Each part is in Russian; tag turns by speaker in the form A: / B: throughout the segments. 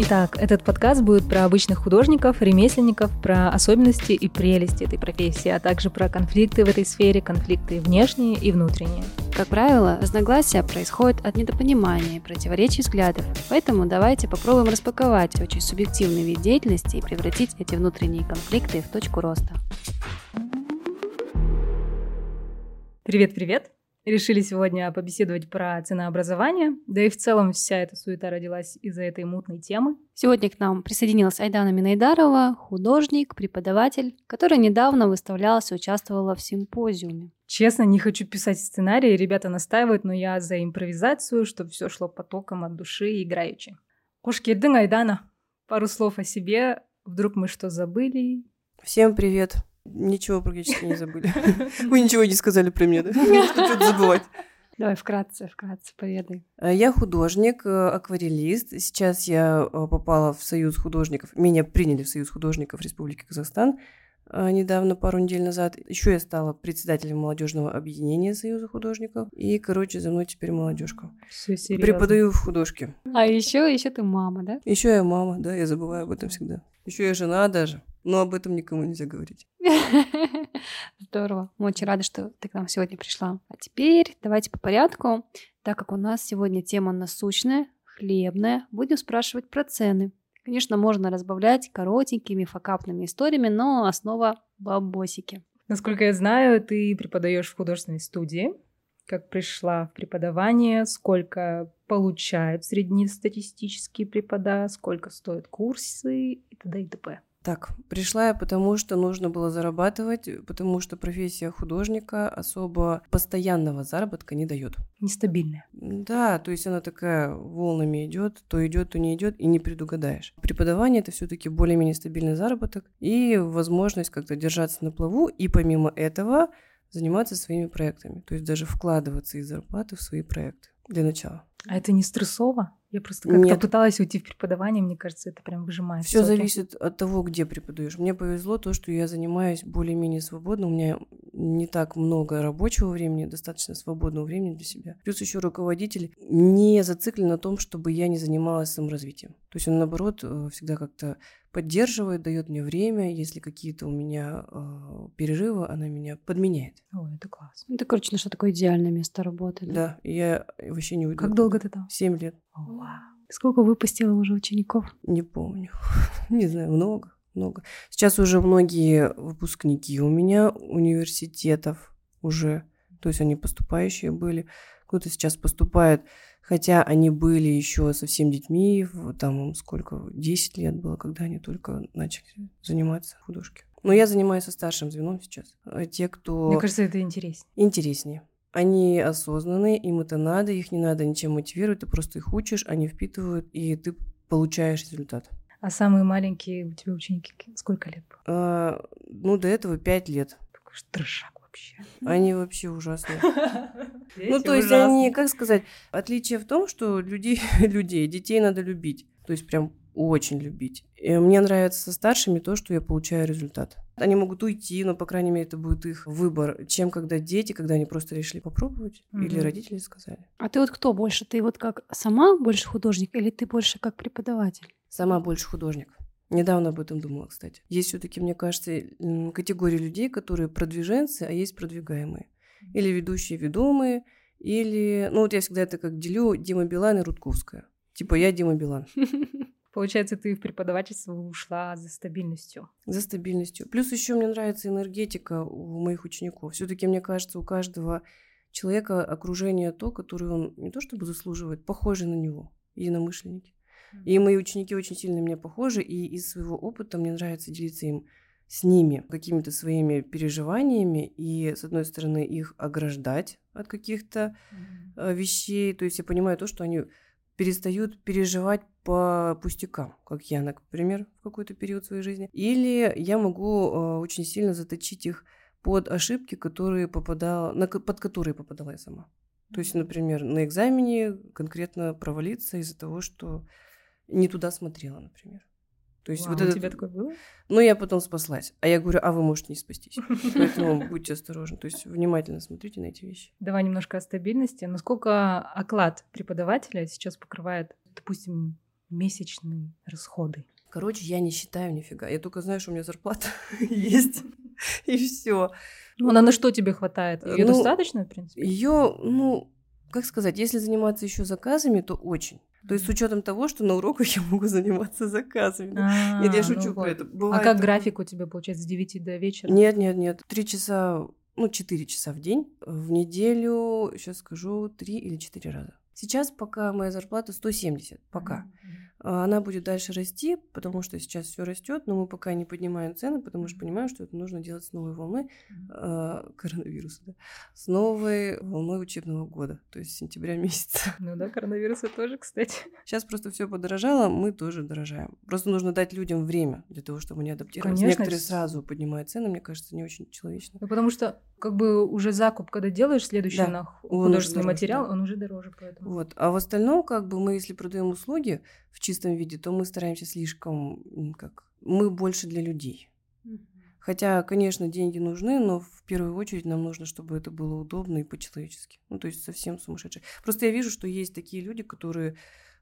A: Итак, этот подкаст будет про обычных художников, ремесленников, про особенности и прелести этой профессии, а также про конфликты в этой сфере, конфликты внешние и внутренние.
B: Как правило, разногласия происходят от недопонимания противоречий взглядов, поэтому давайте попробуем распаковать очень субъективный вид деятельности и превратить эти внутренние конфликты в точку роста.
A: Привет-привет! Решили сегодня побеседовать про ценообразование, да и в целом вся эта суета родилась из-за этой мутной темы.
B: Сегодня к нам присоединилась Айдана Минайдарова, художник, преподаватель, которая недавно выставлялась и участвовала в симпозиуме.
A: Честно, не хочу писать сценарии, ребята настаивают, но я за импровизацию, чтобы все шло потоком от души и играючи. Кошкердың Айдана, пару слов о себе, вдруг мы что забыли?
C: Всем привет! Ничего практически не забыли. Вы ничего не сказали про меня, да? Что-то забывать.
B: Давай вкратце, вкратце поведай.
C: Э, я художник, э, акварелист. Сейчас я э, попала в Союз художников. Меня приняли в Союз художников Республики Казахстан недавно, пару недель назад. Еще я стала председателем молодежного объединения Союза художников. И, короче, за мной теперь молодежка.
A: Все серьезно.
C: Преподаю в художке.
B: А еще, еще ты мама, да?
C: Еще я мама, да, я забываю об этом всегда. Еще я жена даже. Но об этом никому нельзя говорить.
B: Здорово. Мы очень рады, что ты к нам сегодня пришла. А теперь давайте по порядку. Так как у нас сегодня тема насущная, хлебная, будем спрашивать про цены. Конечно, можно разбавлять коротенькими факапными историями, но основа бабосики.
A: Насколько я знаю, ты преподаешь в художественной студии. Как пришла в преподавание, сколько получают среднестатистические препода, сколько стоят курсы и т.д. и т.п.
C: Так, пришла я потому, что нужно было зарабатывать, потому что профессия художника особо постоянного заработка не дает.
A: Нестабильная.
C: Да, то есть она такая волнами идет, то идет, то не идет, и не предугадаешь. Преподавание это все-таки более-менее стабильный заработок и возможность как-то держаться на плаву, и помимо этого заниматься своими проектами, то есть даже вкладываться из зарплаты в свои проекты для начала.
A: А это не стрессово? Я просто как-то Нет. пыталась уйти в преподавание, мне кажется, это прям выжимает.
C: Все зависит от того, где преподаешь. Мне повезло то, что я занимаюсь более-менее свободно. У меня не так много рабочего времени, достаточно свободного времени для себя. Плюс еще руководитель не зациклен на том, чтобы я не занималась саморазвитием. То есть он, наоборот, э, всегда как-то поддерживает, дает мне время. Если какие-то у меня э, перерывы, она меня подменяет.
A: Ой, это классно.
B: Это, короче, что такое идеальное место работы.
C: Да, да я вообще не уйду.
A: Как долго ты там?
C: Семь лет.
B: Вау. Сколько выпустила уже учеников?
C: Не помню. Не знаю, много, много. Сейчас уже многие выпускники у меня университетов уже, то есть они поступающие были. Кто-то сейчас поступает, хотя они были еще совсем детьми, там сколько, 10 лет было, когда они только начали заниматься художкой. Но я занимаюсь со старшим звеном сейчас. А те, кто...
A: Мне кажется, это интереснее.
C: Интереснее. Они осознанные, им это надо, их не надо ничем мотивировать, ты просто их учишь, они впитывают, и ты получаешь результат.
A: А самые маленькие у тебя ученики сколько лет было?
C: А, ну, до этого пять лет.
A: Такой трешак вообще.
C: Они вообще ужасные. Ну, то есть они, как сказать, отличие в том, что людей, людей, детей надо любить. То есть прям очень любить. И мне нравится со старшими то, что я получаю результат. Они могут уйти, но, по крайней мере, это будет их выбор, чем когда дети, когда они просто решили попробовать, mm-hmm. или родители сказали.
B: А ты вот кто больше? Ты вот как сама больше художник, или ты больше как преподаватель?
C: Сама больше художник. Недавно об этом думала, кстати. Есть все-таки, мне кажется, категория людей, которые продвиженцы, а есть продвигаемые. Или ведущие ведомые, или... Ну, вот я всегда это как делю Дима Билан и Рудковская. Типа я Дима Билан.
A: Получается, ты в преподавательство ушла за стабильностью.
C: За стабильностью. Плюс еще мне нравится энергетика у моих учеников. Все-таки, мне кажется, у каждого человека окружение то, которое он не то чтобы заслуживает, похоже на него, единомышленники. И мои ученики очень сильно мне похожи, и из своего опыта мне нравится делиться им с ними какими-то своими переживаниями и, с одной стороны, их ограждать от каких-то mm-hmm. вещей. То есть я понимаю то, что они перестают переживать по пустякам, как я, например, в какой-то период своей жизни. Или я могу э, очень сильно заточить их под ошибки, которые попадала, на, под которые попадала я сама. То есть, например, на экзамене конкретно провалиться из-за того, что не туда смотрела, например.
A: То есть Вау, вот это... у тебя такое было?
C: Ну, я потом спаслась. А я говорю, а вы можете не спастись. Поэтому будьте осторожны. То есть внимательно смотрите на эти вещи.
A: Давай немножко о стабильности. Насколько оклад преподавателя сейчас покрывает, допустим, месячные расходы?
C: Короче, я не считаю нифига. Я только знаю, что у меня зарплата есть. И все.
A: Ну, она на что тебе хватает? Ее
C: Ну,
A: достаточно, в принципе?
C: Ее, ну, как сказать, если заниматься еще заказами, то очень. То есть с учетом того, что на уроках я могу заниматься заказами.
A: А,
C: Нет, я
A: ну
C: шучу
A: вот.
C: про это.
A: А
C: Бывает
A: как
C: такое.
A: график у тебя получается с 9 до вечера?
C: Нет, нет, нет. Три часа, ну, четыре часа в день. В неделю, сейчас скажу, три или четыре раза. Сейчас пока моя зарплата 170, пока. А Она будет дальше расти, потому что сейчас все растет, но мы пока не поднимаем цены, потому что понимаем, что это нужно делать с новой волной а, коронавируса, да, с новой волной учебного года, то есть сентября месяца.
A: Ну да, коронавируса тоже, кстати.
C: Сейчас просто все подорожало, мы тоже дорожаем. Просто нужно дать людям время для того, чтобы они адаптировались.
A: Конечно,
C: Некоторые сразу поднимают цены, мне кажется, не очень человечно.
A: Ну, потому что как бы уже закуп, когда делаешь следующий
C: Да,
A: на
C: он
A: художественный
C: дороже,
A: материал,
C: да.
A: он уже дороже, поэтому.
C: Вот. А в остальном, как бы мы, если продаем услуги в чистом виде, то мы стараемся слишком, как, мы больше для людей. Хотя, конечно, деньги нужны, но в первую очередь нам нужно, чтобы это было удобно и по-человечески. Ну, то есть совсем сумасшедшие. Просто я вижу, что есть такие люди, которые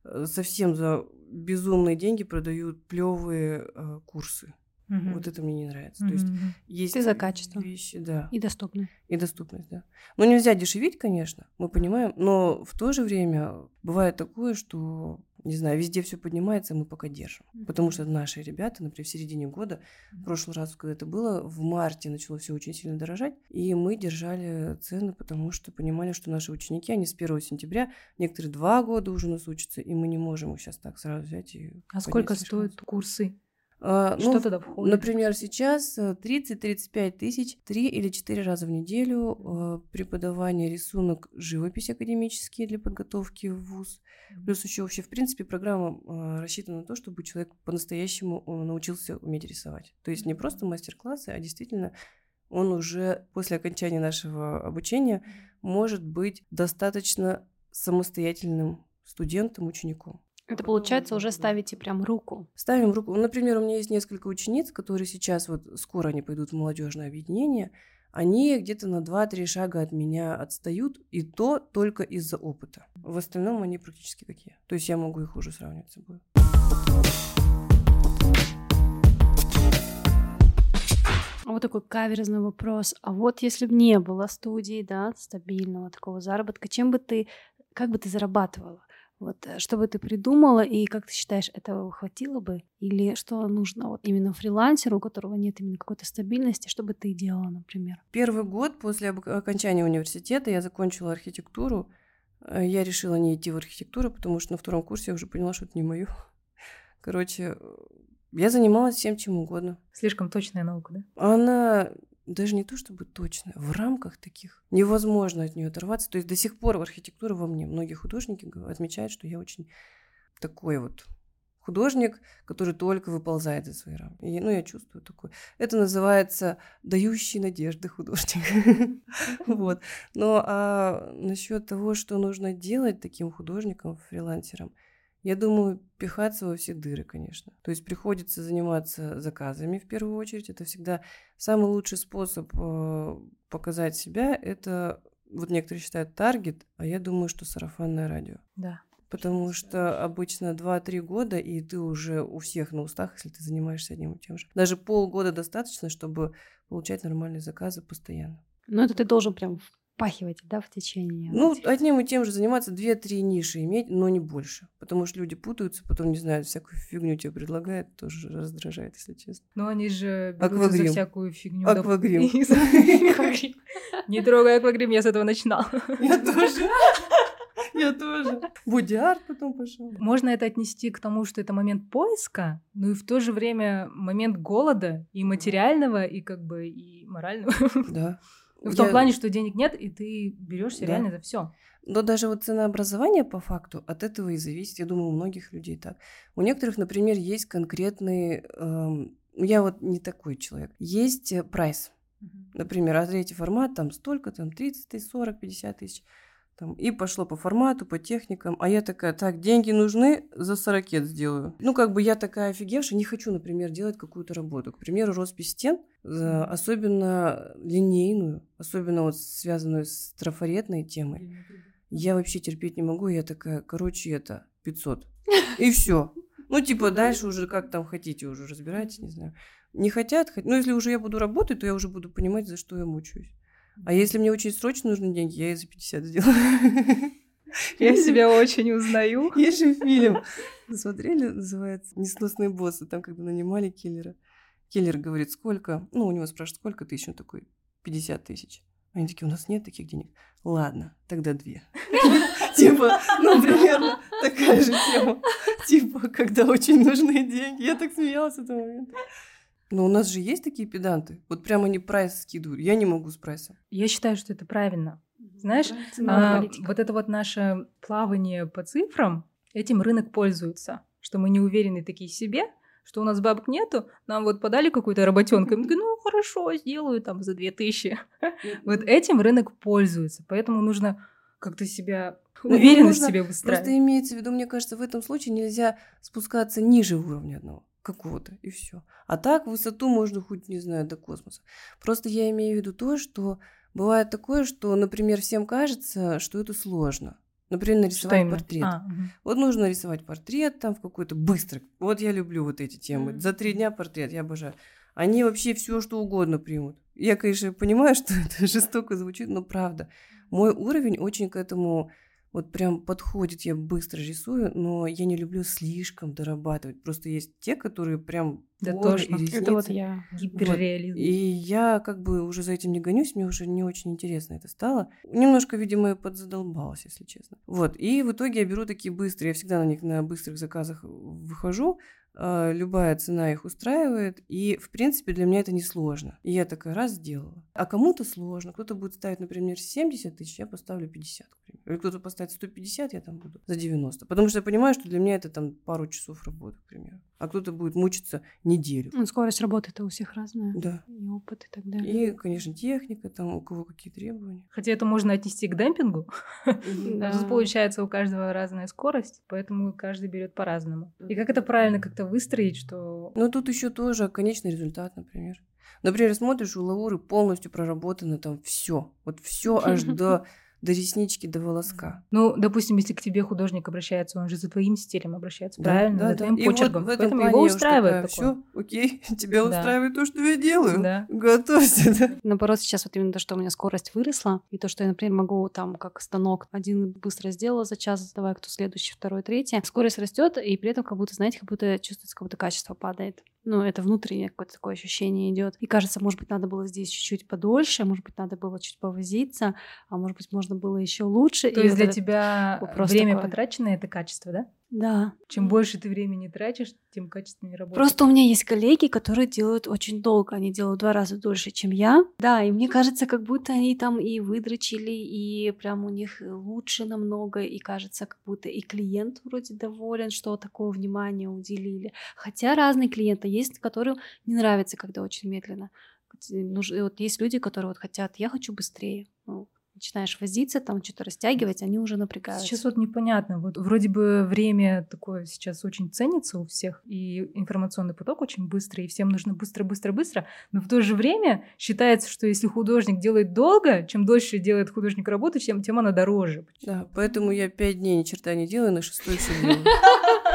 C: э, совсем за безумные деньги продают плевые курсы.
A: Мгм.
C: Вот это мне не нравится. То есть есть
B: Ты за качество.
C: вещи, да,
B: И доступны.
C: и доступность, да. Ну, нельзя дешевить, конечно, мы понимаем, но в то же время бывает такое, что, не знаю, везде все поднимается, мы пока держим. Потому что наши ребята, например, в середине года, в прошлый раз, когда это было, в марте начало все очень сильно дорожать, и мы держали цены, потому что понимали, что наши ученики, они с 1 сентября, некоторые два года уже у нас учатся, и мы не можем их сейчас так сразу взять и...
A: А сколько
C: слишком
A: стоят курсы?
C: А,
A: Что
C: ну,
A: туда входит?
C: Например, сейчас э, 30-35 тысяч три или четыре раза в неделю э, преподавание рисунок, живопись академические для подготовки в ВУЗ. Плюс еще вообще, в принципе, программа э, рассчитана на то, чтобы человек по-настоящему э, научился уметь рисовать. То есть не просто мастер-классы, а действительно он уже после окончания нашего обучения может быть достаточно самостоятельным студентом, учеником.
B: Это получается уже ставите прям руку.
C: Ставим руку. Ну, Например, у меня есть несколько учениц, которые сейчас, вот скоро они пойдут в молодежное объединение, они где-то на 2-3 шага от меня отстают, и то только из-за опыта. В остальном они практически я. То есть я могу их уже сравнивать с собой.
B: А вот такой каверзный вопрос. А вот если бы не было студии, да, стабильного такого заработка, чем бы ты, как бы ты зарабатывала? Вот э, что бы ты придумала, и как ты считаешь, этого хватило бы? Или что нужно вот именно фрилансеру, у которого нет именно какой-то стабильности, что бы ты делала, например?
C: Первый год после об- окончания университета я закончила архитектуру. Э, Я решила не идти в архитектуру, потому что на втором курсе я уже поняла, что это не мое. Короче, э, я занималась всем чем угодно.
A: Слишком точная наука, да?
C: она даже не то чтобы точная, в рамках таких невозможно от нее оторваться. То есть до сих пор в архитектуре во мне многие художники отмечают, что я очень такой вот художник, который только выползает из своей рамки. И, ну, я чувствую такое. Это называется дающий надежды художник. Вот. Но а насчет того, что нужно делать таким художником, фрилансером, я думаю, пихаться во все дыры, конечно. То есть приходится заниматься заказами в первую очередь. Это всегда самый лучший способ э, показать себя. Это вот некоторые считают таргет, а я думаю, что сарафанное радио.
A: Да.
C: Потому что обычно 2-3 года, и ты уже у всех на устах, если ты занимаешься одним и тем же. Даже полгода достаточно, чтобы получать нормальные заказы постоянно.
B: Ну, это ты должен прям впахивать, да, в течение.
C: Ну,
B: этих-
C: одним и тем же заниматься, 2-3 ниши иметь, но не больше. Потому что люди путаются, потом, не знаю, всякую фигню тебе предлагают, тоже раздражает, если честно.
A: Но они же берутся за всякую фигню.
C: Аквагрим.
A: Не трогай аквагрим, я с этого начинала.
C: Я тоже. Я тоже. Бодиарт потом пошел.
A: Можно это отнести к тому, что это момент поиска, но и в то же время момент голода и материального, и как бы и морального.
C: Да.
A: В том
C: Я-
A: плане, что денег нет, и ты берешься
C: Да.
A: реально за все.
C: Но даже вот ценообразование по факту от этого и зависит. Я думаю, у многих людей так. У некоторых, например, есть конкретный... эм, я вот не такой человек. Есть э, прайс. Например, а третий формат там столько, там 30 тысяч, 40, 50 тысяч. Там, и пошло по формату, по техникам. А я такая, так, деньги нужны, за 40 сделаю. Ну, как бы я такая офигевшая, не хочу, например, делать какую-то работу. К примеру, роспись стен, особенно линейную, особенно вот связанную с трафаретной темой. Я вообще терпеть не могу. Я такая, короче, это 500. И все. Ну, типа, дальше уже как там хотите, уже разбирайтесь, не знаю. Не хотят, хот- ну, если уже я буду работать, то я уже буду понимать, за что я мучаюсь. А если мне очень срочно нужны деньги, я и за 50 сделаю.
A: Я себя очень узнаю.
C: Есть же фильм. Смотрели, называется «Несносные боссы», там, когда нанимали киллера. Киллер говорит, сколько? Ну, у него спрашивают, сколько тысяч? Он такой, 50 тысяч. Они такие, у нас нет таких денег. Ладно, тогда две. Типа, ну, примерно такая же тема. Типа, когда очень нужны деньги. Я так смеялась в этот момент. Но у нас же есть такие педанты. Вот прямо они прайс скидывают. Я не могу с прайсом.
A: Я считаю, что это правильно. Знаешь, А, вот это вот наше плавание по цифрам, этим рынок пользуется, что мы не уверены такие себе, что у нас бабок нету, нам вот подали какую-то работенку, и мы такие, ну хорошо, сделаю там за 2000. Вот этим рынок пользуется, поэтому нужно как-то себя,
C: Ну,
A: уверенность себе
C: Просто
A: выстраивать.
C: имеется в виду, мне кажется, в этом случае нельзя спускаться ниже уровня одного какого-то, и все. А так высоту можно хоть, не знаю, до космоса. Просто я имею в виду то, что бывает такое, что, например, всем кажется, что это сложно. Например,
A: Что
C: нарисовать
A: именно?
C: портрет.
A: А, мгм.
C: Вот нужно нарисовать портрет там в какой-то быстро. Вот я люблю вот эти темы.
B: Мгм.
C: За три дня портрет, я обожаю. Они вообще все что угодно примут. Я, конечно, понимаю, что это жестоко звучит, но правда. Мой уровень очень к этому вот прям подходит. Я быстро рисую, но я не люблю слишком дорабатывать. Просто есть те, которые прям
A: Да
C: и
A: Это
B: вот я.
A: Гиперреализм.
C: И я как бы уже за этим не гонюсь, мне уже не очень интересно это стало. Немножко, видимо, я подзадолбалась, если честно. Вот, и в итоге я беру такие быстрые, я всегда на них на быстрых заказах выхожу, любая цена их устраивает, и, в принципе, для меня это несложно. И я такая раз сделала. А кому-то сложно, кто-то будет ставить, например, 70 тысяч, я поставлю 50, к примеру. Или кто-то поставит 150, я там буду за 90. Потому что я понимаю, что для меня это там пару часов работы, к примеру. А кто-то будет мучиться неделю.
B: Ну, скорость работы-то у всех разная.
C: Да.
B: И опыт и так далее.
C: И, конечно, техника, там у кого какие требования.
A: Хотя это можно отнести к демпингу. Получается у каждого разная скорость, поэтому каждый берет по-разному. И как это правильно как-то выстроить, что
C: Но тут еще тоже конечный результат, например. Например, смотришь, у Лауры полностью проработано там все. Вот все аж до, до реснички, до волоска.
A: Ну, допустим, если к тебе художник обращается, он же за твоим стилем обращается,
C: Да,
A: правильно?
C: да,
A: за
C: да.
A: твоим
C: И вот
A: почерком.
C: в этом
A: Поэтому его устраивает такое.
C: Все, окей, тебя
A: Да.
C: устраивает то, что я делаю.
A: Да.
C: Готовься, да.
B: Наоборот, сейчас вот именно то, что у меня скорость выросла, и то, что я, например, могу там как станок один быстро сделала за час, давай кто следующий, второй, третий. Скорость растет, и при этом как будто, знаете, как будто чувствуется, как будто качество падает. Ну, это внутреннее какое-то такое ощущение идет. И кажется, может быть, надо было здесь чуть-чуть подольше, может быть, надо было чуть повозиться, а может быть, можно было еще лучше.
A: То
B: И
A: есть
B: вот
A: для тебя
B: вопрос
A: время
B: такой.
A: потраченное это качество, да?
B: Да.
A: Чем больше ты времени тратишь, тем качественнее работаешь.
B: Просто у меня есть коллеги, которые делают очень долго. Они делают в два раза дольше, чем я. Да, и мне кажется, как будто они там и выдрочили, и прям у них лучше намного, и кажется, как будто и клиент вроде доволен, что такое внимание уделили. Хотя разные клиенты есть, которым не нравится, когда очень медленно. И Вот есть люди, которые вот хотят, я хочу быстрее. Ну, начинаешь возиться, там что-то растягивать, они уже напрягаются.
A: Сейчас вот непонятно. Вот вроде бы время такое сейчас очень ценится у всех, и информационный поток очень быстрый, и всем нужно быстро-быстро-быстро. Но в то же время считается, что если художник делает долго, чем дольше делает художник работу, тем, тем она дороже.
C: Да, поэтому я пять дней ни черта не делаю, на шестой все делаю.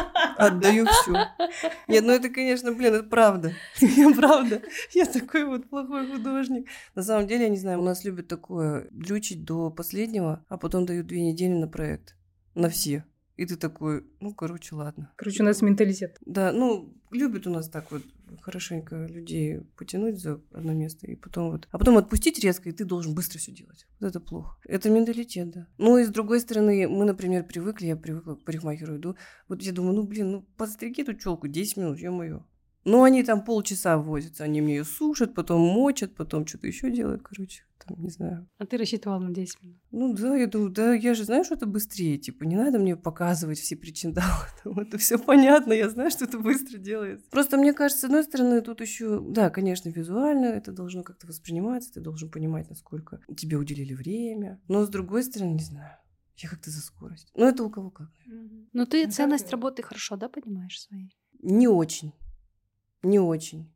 C: Отдаю все. Нет, ну это, конечно, блин, это правда. Я правда. Я такой вот плохой художник. На самом деле, я не знаю, у нас любят такое дрючить до последнего, а потом дают две недели на проект. На все. И ты такой, ну, короче, ладно.
A: Короче, у нас менталитет.
C: Да, ну, любят у нас так вот хорошенько людей потянуть за одно место, и потом вот... А потом отпустить резко, и ты должен быстро все делать. Вот это плохо. Это менталитет, да. Ну, и с другой стороны, мы, например, привыкли, я привыкла к парикмахеру иду, вот я думаю, ну, блин, ну, подстриги эту челку 10 минут, ё-моё. Ну, они там полчаса возятся, они мне ее сушат, потом мочат, потом что-то еще делают, короче, там, не знаю.
B: А ты рассчитывал на 10 минут.
C: Ну да, я думаю, да, я же знаю, что это быстрее, типа, не надо мне показывать все причиндалы, там, это все понятно, я знаю, что это быстро делается. Просто мне кажется, с одной стороны, тут еще, да, конечно, визуально это должно как-то восприниматься, ты должен понимать, насколько тебе уделили время, но с другой стороны, не знаю, я как-то за скорость. Ну это у кого как.
B: Ну, ты
A: Ну,
B: ценность
A: как-
B: работы хорошо, да, понимаешь своей?
C: Не очень, не очень.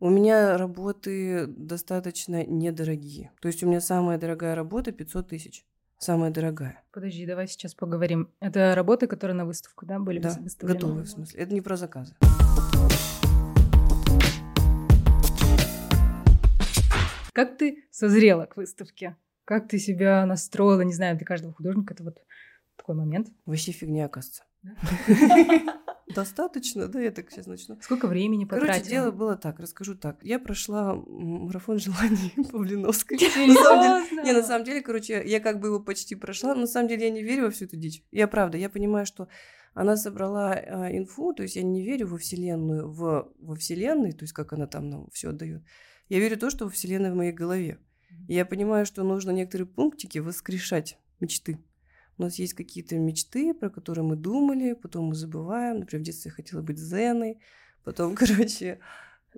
C: У меня работы достаточно недорогие. То есть у меня самая дорогая работа 500 тысяч. самая дорогая.
A: Подожди, давай сейчас поговорим. Это работы, которые на выставку, да, были
C: Да,
A: выставлены?
C: готовые в смысле. Это не про заказы.
A: Как ты созрела к выставке? Как ты себя настроила? Не знаю, для каждого художника это вот такой момент.
C: Вообще фигня, оказывается. Достаточно, да, я так сейчас начну.
A: Сколько времени потратила?
C: Короче, дело было так, расскажу так. Я прошла марафон желаний
A: Серьезно?
C: Не, на самом деле, короче, я как бы его почти прошла, но на самом деле я не верю во всю эту дичь. Я правда, я понимаю, что она собрала а, инфу, то есть я не верю во Вселенную, в, во Вселенной, то есть как она там нам все отдает. Я верю в то, что Вселенная в моей голове. И я понимаю, что нужно некоторые пунктики воскрешать, мечты. У нас есть какие-то мечты, про которые мы думали, потом мы забываем. Например, в детстве я хотела быть Зеной, потом, короче,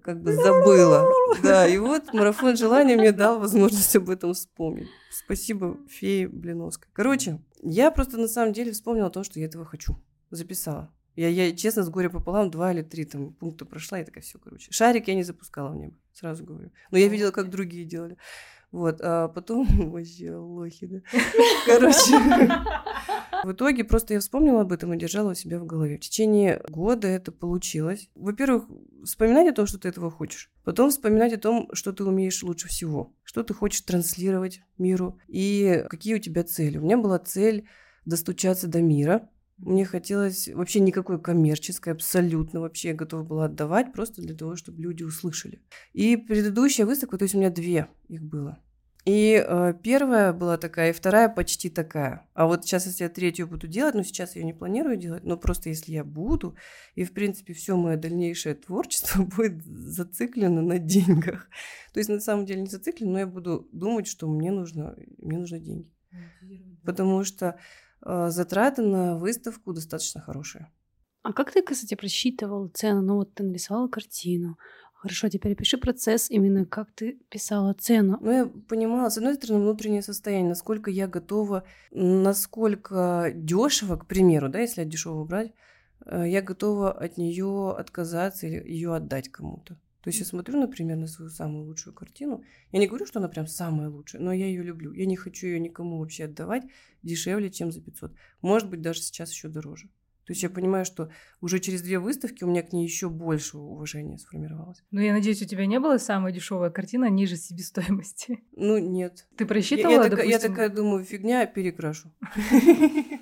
C: как бы забыла. Да, и вот марафон желаний мне дал возможность об этом вспомнить. Спасибо фее Блиновской. Короче, я просто на самом деле вспомнила то, что я этого хочу. Записала. Я, я честно, с горя пополам два или три там пункта прошла, и такая все, короче. Шарик я не запускала в небо, сразу говорю. Но я видела, как другие делали. Вот, а потом вообще лохи, да. Короче, в итоге просто я вспомнила об этом и держала у себя в голове. В течение года это получилось. Во-первых, вспоминать о том, что ты этого хочешь. Потом вспоминать о том, что ты умеешь лучше всего. Что ты хочешь транслировать миру. И какие у тебя цели. У меня была цель достучаться до мира. Мне хотелось вообще никакой коммерческой, абсолютно вообще я готова была отдавать просто для того, чтобы люди услышали. И предыдущая выставка, то есть у меня две их было. И э, первая была такая, и вторая почти такая. А вот сейчас, если я третью буду делать, но сейчас я ее не планирую делать, но просто если я буду, и в принципе все мое дальнейшее творчество будет зациклено на деньгах. То есть на самом деле не зациклено, но я буду думать, что мне нужно, мне нужны деньги. Потому что затраты на выставку достаточно хорошие.
B: А как ты, кстати, просчитывал цену? Ну вот ты нарисовала картину. Хорошо, теперь опиши процесс именно, как ты писала цену.
C: Ну, я понимала, с одной стороны, внутреннее состояние, насколько я готова, насколько дешево, к примеру, да, если от дешевого брать, э, я готова от нее отказаться или ее отдать кому-то. То есть я смотрю, например, на свою самую лучшую картину. Я не говорю, что она прям самая лучшая, но я ее люблю. Я не хочу ее никому вообще отдавать дешевле, чем за 500. Может быть, даже сейчас еще дороже. То есть я понимаю, что уже через две выставки у меня к ней еще больше уважения сформировалось.
A: Ну, я надеюсь, у тебя не была самая дешевая картина ниже себестоимости.
C: Ну, нет.
A: Ты
C: Я-
A: просчитывала,
C: я, я
A: допустим,
C: такая думаю, фигня, перекрашу.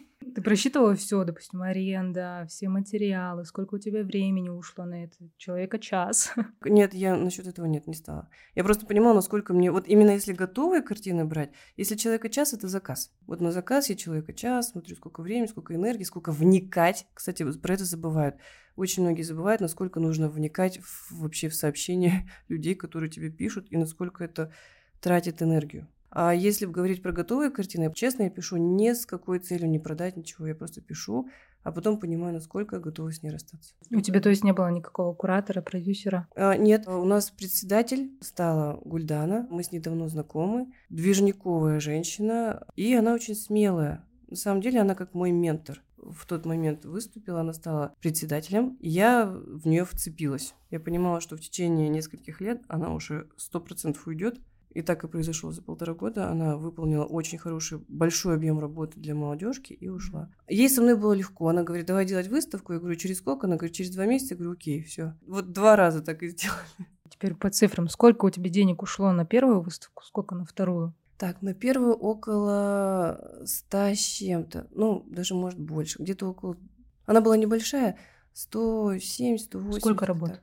A: ты просчитывала все, допустим, аренда, все материалы, сколько у тебя времени ушло на это? Человека час.
C: Нет, я насчет этого нет, не стала. Я просто понимала, насколько мне... Вот именно если готовые картины брать, если человека час, это заказ. Вот на заказ я человека час, смотрю, сколько времени, сколько энергии, сколько вникать. Кстати, про это забывают. Очень многие забывают, насколько нужно вникать в- вообще в сообщения людей, которые тебе пишут, и насколько это тратит энергию. А если говорить про готовые картины, честно, я пишу не с какой целью не продать ничего, я просто пишу, а потом понимаю, насколько я готова с ней расстаться.
A: У тебя, то есть, не было никакого куратора, продюсера?
C: А, Нет, у нас председатель стала Гульдана. Мы с ней давно знакомы. Движниковая женщина. И она очень смелая. На самом деле она как мой ментор. В тот момент выступила, она стала председателем. и Я в нее вцепилась. Я понимала, что в течение нескольких лет она уже сто процентов уйдет. И так и произошло за полтора года. Она выполнила очень хороший, большой объем работы для молодежки и ушла. Ей со мной было легко. Она говорит, давай делать выставку. Я говорю, через сколько? Она говорит, через два месяца. Я говорю, окей, все. Вот два раза так и сделала.
A: Теперь по цифрам. Сколько у тебя денег ушло на первую выставку, сколько на вторую?
C: Так, на первую около ста с чем-то. Ну, даже может больше. Где-то около... Она была небольшая. 107, 108.
A: Сколько работ?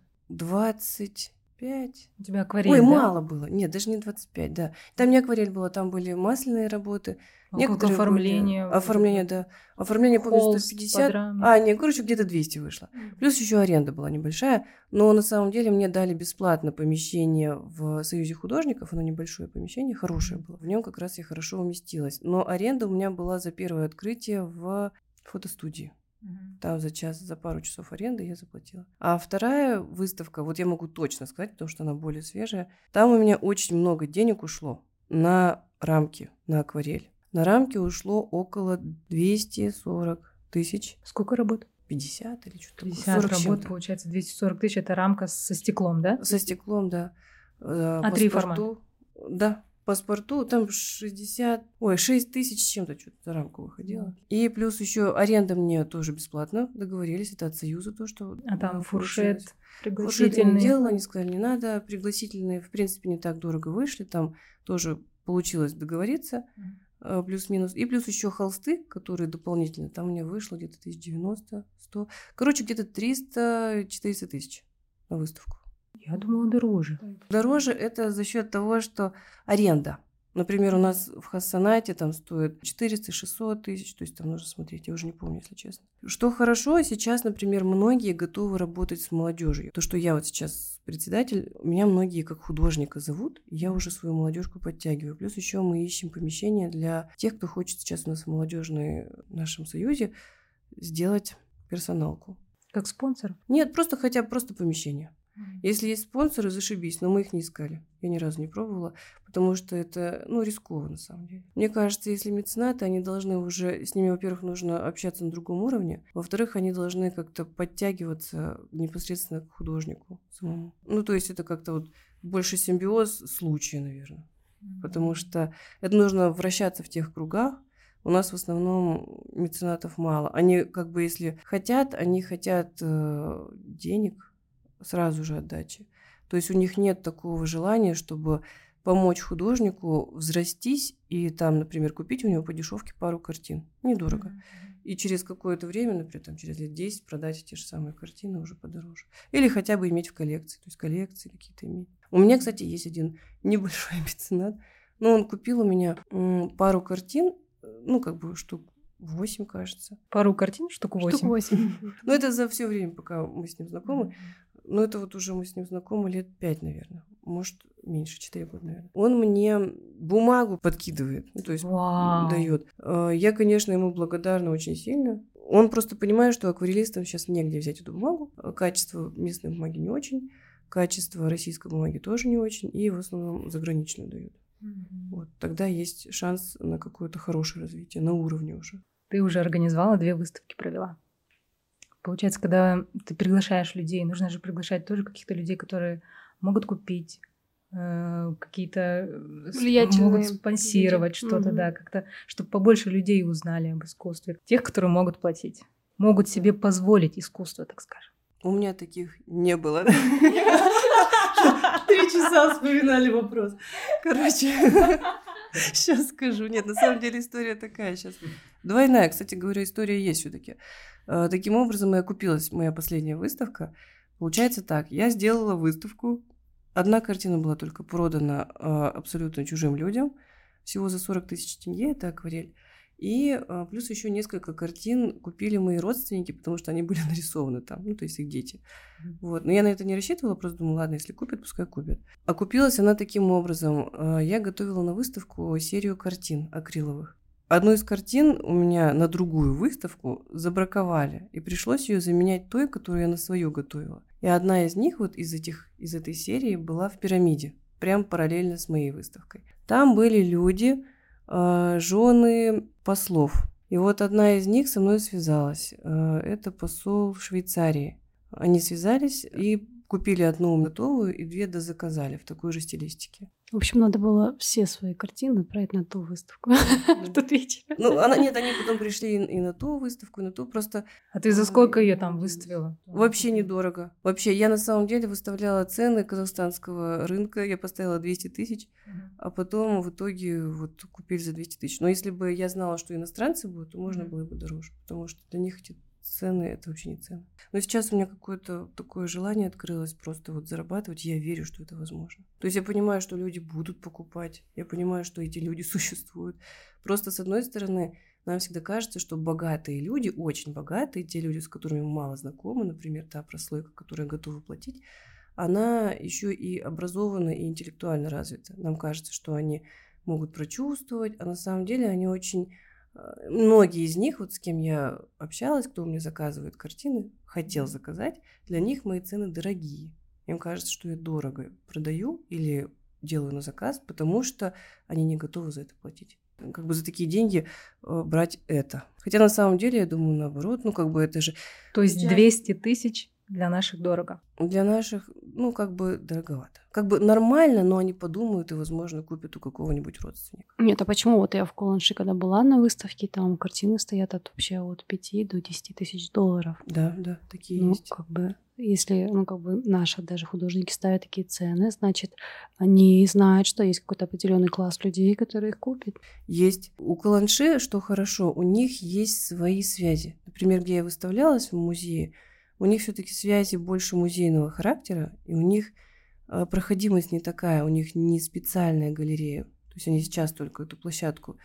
C: 25.
A: У тебя акварель,
C: Ой,
A: да?
C: мало было. Нет, даже не 25, да. Там не акварель было, там были масляные работы.
A: А
C: некоторые были-
A: оформление. вот
C: Оформление, да. Оформление, помню,
A: холст,
C: 150.
A: подрами.
C: А, нет, короче, где-то 200 вышло. Плюс еще аренда была небольшая, но на самом деле мне дали бесплатно помещение в Союзе художников, оно небольшое помещение, хорошее было. В нем как раз я хорошо уместилась. Но аренда у меня была за первое открытие в фотостудии.
A: Мгм.
C: Там за час, за пару часов аренды я заплатила. А вторая выставка, вот я могу точно сказать, потому что она более свежая, там у меня очень много денег ушло на рамки, на акварель. На рамки ушло около 240 тысяч,
A: Сколько работ?
C: 50 или что-то.
A: 50
C: 40 с
A: работ, получается, 240 тысяч. Это рамка со стеклом, да?
C: Со стеклом, да. А
A: три формата?
C: Да, паспорту там 60, ой, 6 тысяч с чем-то что-то за рамку выходило. И плюс еще аренда мне тоже бесплатно договорились, это от Союза то, что...
A: А там
C: да,
A: фуршет,
C: получилось. Фуршет я не
A: пригласительный.
C: делала, они сказали, не надо, пригласительные, в принципе, не так дорого вышли, там тоже получилось договориться, э, плюс-минус. И плюс еще холсты, которые дополнительно, там у меня вышло где-то 1090, 100, короче, где-то 300-400 тысяч на выставку.
A: Я думала, дороже.
C: Дороже это за счет того, что аренда. Например, у нас в Хассанате там стоит 400-600 тысяч, то есть там нужно смотреть, я уже не помню, если честно. Что хорошо, сейчас, например, многие готовы работать с молодежью. То, что я вот сейчас председатель, меня многие как художника зовут, и я уже свою молодежку подтягиваю. Плюс еще мы ищем помещение для тех, кто хочет сейчас у нас в молодежной нашем союзе сделать персоналку.
A: Как спонсор.
C: Нет, просто хотя бы просто помещение. Если есть спонсоры, зашибись, но мы их не искали. Я ни разу не пробовала, потому что это, ну, рисково на самом деле. Мне кажется, если меценаты, они должны уже, с ними, во-первых, нужно общаться на другом уровне, во-вторых, они должны как-то подтягиваться непосредственно к художнику самому. Ну, то есть это как-то вот больше симбиоз случая, наверное. Потому что это нужно вращаться в тех кругах, у нас в основном меценатов мало. Они как бы, если хотят, они хотят э, денег, сразу же отдачи. То есть у них нет такого желания, чтобы помочь художнику взрастись и там, например, купить у него по дешевке пару картин. Недорого. И через какое-то время, например, там, через лет 10 продать те же самые картины уже подороже. Или хотя бы иметь в коллекции. То есть коллекции какие-то иметь. У меня, кстати, есть один небольшой меценат. Но он купил у меня пару картин, э, ну, как бы штук 8, кажется.
A: Пару картин, штук
B: Штук
A: 8.
B: восемь.
C: Но это за все время, пока мы с ним знакомы. Ну, это вот уже мы с ним знакомы лет пять, наверное. Может, меньше, четыре года, наверное. Он мне бумагу подкидывает, ну, то есть
A: Вау.
C: дает. Э, Я, конечно, ему благодарна очень сильно. Он просто понимает, что акварелистам сейчас негде взять эту бумагу. Э, Качество местной бумаги не очень, качество российской бумаги тоже не очень, и в основном заграничную дают. Вот. Тогда есть шанс на какое-то хорошее развитие, на уровне уже.
A: Ты уже организовала, две выставки провела. Получается, когда ты приглашаешь людей, нужно же приглашать тоже каких-то людей, которые могут купить э, какие-то э, могут спонсировать что-то,
B: Мгм.
A: да, как-то, чтобы побольше людей узнали об искусстве. Тех, которые могут платить, могут себе позволить искусство, так скажем.
C: У меня таких не было. Три часа вспоминали вопрос. Короче, сейчас скажу. Нет, на самом деле история такая сейчас. Двойная, кстати говоря, история есть все-таки. Таким образом, и окупилась моя последняя выставка. Получается так, я сделала выставку. Одна картина была только продана э, абсолютно чужим людям. Всего за 40 тысяч тенге, это акварель. И э, плюс еще несколько картин купили мои родственники, потому что они были нарисованы там, ну, то есть их дети. Вот. Но я на это не рассчитывала, просто думала, ладно, если купят, пускай купят. А купилась она таким образом. Э, Я готовила на выставку серию картин акриловых. Одну из картин у меня на другую выставку забраковали, и пришлось ее заменять той, которую я на свою готовила. И одна из них вот из, этих, из этой серии была в пирамиде, прям параллельно с моей выставкой. Там были люди, э, жены послов. И вот одна из них со мной связалась. Э, Это посол Швейцарии. Они связались и купили одну готовую и две дозаказали в такой же стилистике.
B: В общем, надо было все свои картины отправить на ту выставку в тот вечер.
C: Ну, она, нет, они потом пришли и, и на ту выставку, и на ту. Просто
A: А ты за сколько ее там выставила?
C: вообще недорого. Вообще, я на самом деле выставляла цены казахстанского рынка. Я поставила 200 тысяч, а потом в итоге вот купили за 200 тысяч. Но если бы я знала, что иностранцы будут, то можно было бы дороже. Потому что для них эти цены это вообще не цены. Но сейчас у меня какое-то такое желание открылось просто вот зарабатывать. Я верю, что это возможно. То есть я понимаю, что люди будут покупать. Я понимаю, что эти люди существуют. Просто с одной стороны, нам всегда кажется, что богатые люди, очень богатые, те люди, с которыми мало знакомы, например, та прослойка, которая готова платить, она еще и образована и интеллектуально развита. Нам кажется, что они могут прочувствовать, а на самом деле они очень... э, Многие из них, вот с кем я общалась, кто у меня заказывает картины, хотел заказать, для них мои цены дорогие. Им кажется, что я дорого продаю или делаю на заказ, потому что они не готовы за это платить. Как бы за такие деньги э, брать это. Хотя на самом деле я думаю наоборот, ну как бы это же
A: То есть
C: Часть.
A: 200 тысяч для наших дорого?
C: Для наших, ну, как бы дороговато. Как бы нормально, но они подумают и, возможно, купят у какого-нибудь родственника.
B: Нет, а почему? Вот я в Куланши, когда была на выставке, там картины стоят от вообще от 5 до 10 тысяч долларов.
C: Да, да, такие
B: ну,
C: есть.
B: как бы, если, ну, как бы наши даже художники ставят такие цены, значит, они знают, что есть какой-то определенный класс людей, которые их купят.
C: Есть. У Каланши, что хорошо, у них есть свои связи. Например, где я выставлялась в музее, у них все-таки связи больше музейного характера, и у них э, проходимость не такая, у них не специальная галерея. То есть они сейчас только эту площадку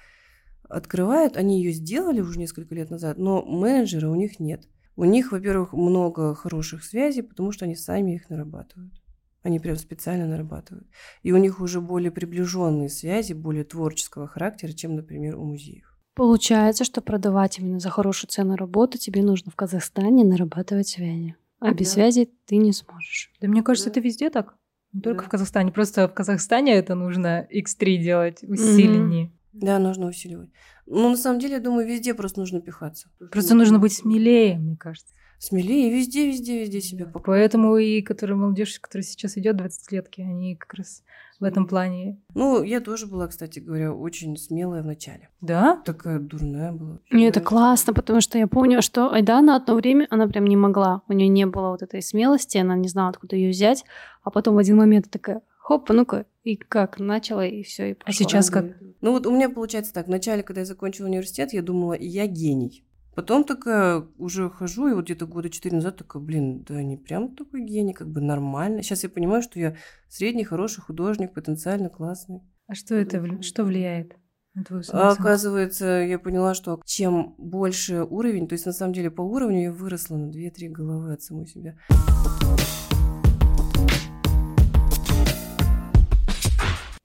C: открывают, они ее сделали уже несколько лет назад, но менеджера у них нет. У них, во-первых, много хороших связей, потому что они сами их нарабатывают. Они прям специально нарабатывают. И у них уже более приближенные связи, более творческого характера, чем, например, у музеев.
B: Получается, что продавать именно за хорошую цену работу тебе нужно в Казахстане нарабатывать связи. А без
C: Да.
B: связи ты не сможешь.
A: Да мне кажется,
C: Да.
A: это везде так. Не только
C: Да.
A: в Казахстане. Просто в Казахстане это нужно X3 делать усиленнее.
C: Да, нужно усиливать. Но на самом деле, я думаю, везде просто нужно пихаться.
A: Просто нужно быть смелее, мне кажется.
C: Смелее, везде, везде, везде себя
A: Да.
C: показывать.
A: Поэтому и которая молодежь, которая сейчас идет 20-летки, они как раз в этом плане.
C: Ну, я тоже была, кстати говоря, очень смелая в начале.
A: Да?
C: Такая дурная была.
B: И это
C: Знаешь,
B: классно, потому что я помню, что Айдана одно время, она прям не могла. У нее не было вот этой смелости, она не знала, откуда ее взять. А потом в один момент такая, хоп, а ну-ка, и как начала, и все, и
A: А
B: пошло.
A: сейчас как?
C: Ну вот у меня получается так. Вначале, когда я закончила университет, я думала, я гений. Потом такая уже хожу, и вот где-то года четыре назад такая, блин, да не прям такой гений, как бы нормально. Сейчас я понимаю, что я средний, хороший художник, потенциально классный.
A: А что это, вли- что влияет на твою
C: А
A: самооценку?
C: оказывается, я поняла, что чем больше уровень, то есть на самом деле по уровню я выросла на 2-3 головы от самой себя.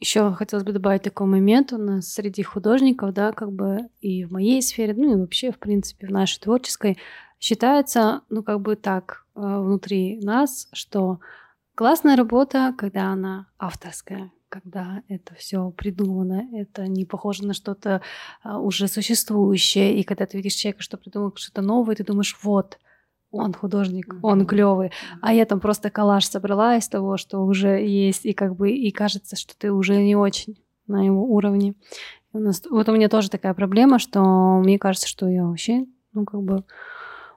B: Еще хотелось бы добавить такой момент. У нас среди художников, да, как бы и в моей сфере, ну и вообще, в принципе, в нашей творческой, считается, ну, как бы так, э, внутри нас, что классная работа, когда она авторская, когда это все придумано, это не похоже на что-то а, уже существующее, и когда ты видишь человека, что придумал что-то новое, ты думаешь, вот, он художник, он клевый, а я там просто коллаж собрала из того, что уже есть, и как бы и кажется, что ты уже не очень на его уровне. У нас, вот у меня тоже такая проблема, что мне кажется, что я вообще, ну как бы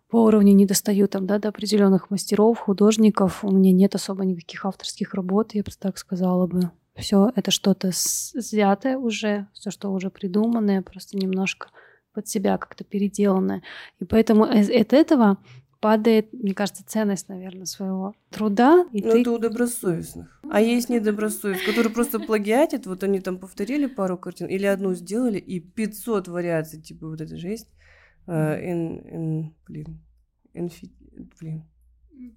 B: по уровню не достаю там, да, до определенных мастеров, художников. У меня нет особо никаких авторских работ, я бы так сказала бы. Все это что-то взятое уже, все, что уже придуманное, просто немножко под себя как-то переделанное. И поэтому из- от этого падает, мне кажется, ценность, наверное, своего труда. И
C: Ну,
B: ты
C: это у добросовестных. А есть недобросовестные, которые просто плагиатят, вот они там повторили пару картин, или одну сделали, и 500 вариаций, типа вот эта жесть. Ин- блин, инфи, блин,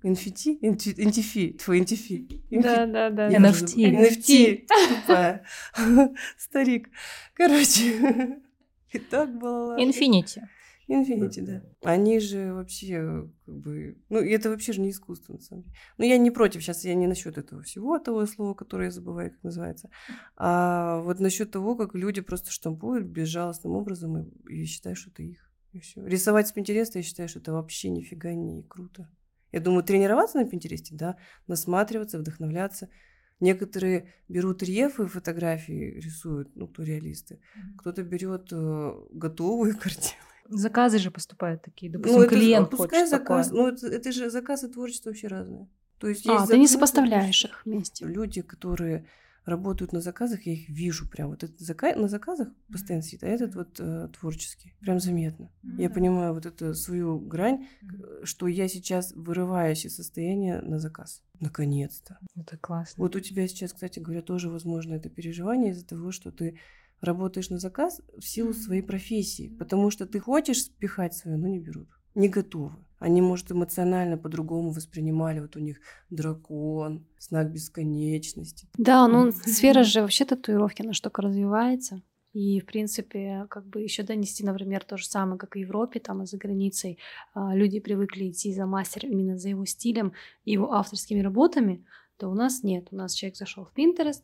C: инфити, инти- интифи, твой интифи.
B: Да, да, да.
A: NFT.
C: NFT, тупая. Старик. Короче, и так было.
A: Инфинити.
C: Инфинити, да. Они же вообще, как бы, ну, и это вообще же не искусство, на самом деле. Ну, я не против, сейчас я не насчет этого всего, того слова, которое я забываю, как называется, а вот насчет того, как люди просто штампуют безжалостным образом и, и считаю, что это их. И все. Рисовать с Пинтереста, я считаю, что это вообще нифига не круто. Я думаю, тренироваться на Пинтересте, да, насматриваться, вдохновляться. Некоторые берут рефы, фотографии рисуют, ну, кто реалисты. Кто-то берет э, готовые картины.
A: Заказы же поступают такие. Допустим,
C: Ну, это
A: клиент
C: пускай
A: хочет
C: заказ.
A: такое.
C: Ну, это, это же заказ и творчество вообще разные. То есть
B: А,
C: есть
B: ты не
C: заказы,
B: сопоставляешь их вместе.
C: Люди, которые работают на заказах, я их вижу прям. Вот этот зака... на заказах постоянно сидит, а этот вот э, творческий. Прям заметно. Я понимаю вот эту свою грань, э, что я сейчас вырываюсь из состояния на заказ. Наконец-то.
A: Это классно.
C: Вот у тебя сейчас, кстати говоря, тоже возможно это переживание из-за того, что ты работаешь на заказ в силу своей профессии, потому что ты хочешь спихать свое, но не берут, не готовы. Они, может, эмоционально по-другому воспринимали, вот у них дракон, знак бесконечности.
B: Да, ну сфера же вообще татуировки, она штука развивается. И, в принципе, как бы еще донести, например, то же самое, как и в Европе, там и за границей, а, люди привыкли идти за мастером именно за его стилем его авторскими работами, то у нас нет. У нас человек зашел в Pinterest,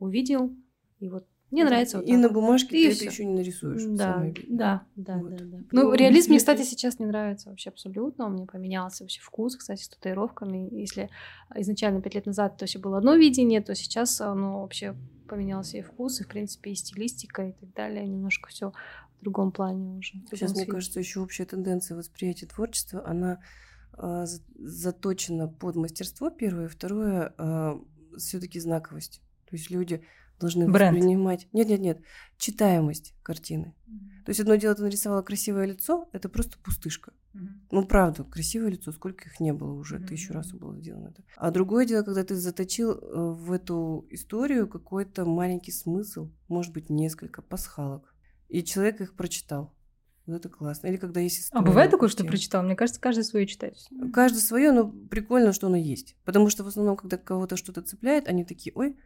B: увидел, и вот Мне нравится вот
C: И
B: так
C: на бумажке
B: И
C: ты
B: всё.
C: это еще не нарисуешь.
B: Да, да, да,
C: Вот.
B: да, да.
C: Ну,
B: Ну, реализм мне, кстати, сейчас не нравится вообще абсолютно. У меня поменялся вообще вкус, кстати, с татуировками. Если изначально пять лет назад то есть было одно видение, то сейчас оно вообще поменялся и вкус, и, в принципе, и стилистика, и так далее. Немножко все в другом плане уже.
C: Сейчас, мне
B: свете.
C: кажется, еще общая тенденция восприятия творчества, она а, за- заточена под мастерство, первое, второе, все-таки знаковость. То есть люди должны
A: Бренд.
C: воспринимать... Нет-нет-нет, читаемость картины. То есть одно дело, ты нарисовала красивое лицо, это просто пустышка. Ну, правда, красивое лицо, сколько их не было уже,
A: Мгм.
C: тысячу раз было сделано это. А другое дело, когда ты заточил э, в эту историю какой-то маленький смысл, может быть, несколько пасхалок, и человек их прочитал. Вот это классно. Или когда есть
A: А
C: история.
A: бывает такое, что прочитал? Мне кажется, каждый свое читает.
C: Каждый свое, но прикольно, что оно есть. Потому что в основном, когда кого-то что-то цепляет, они такие, ой,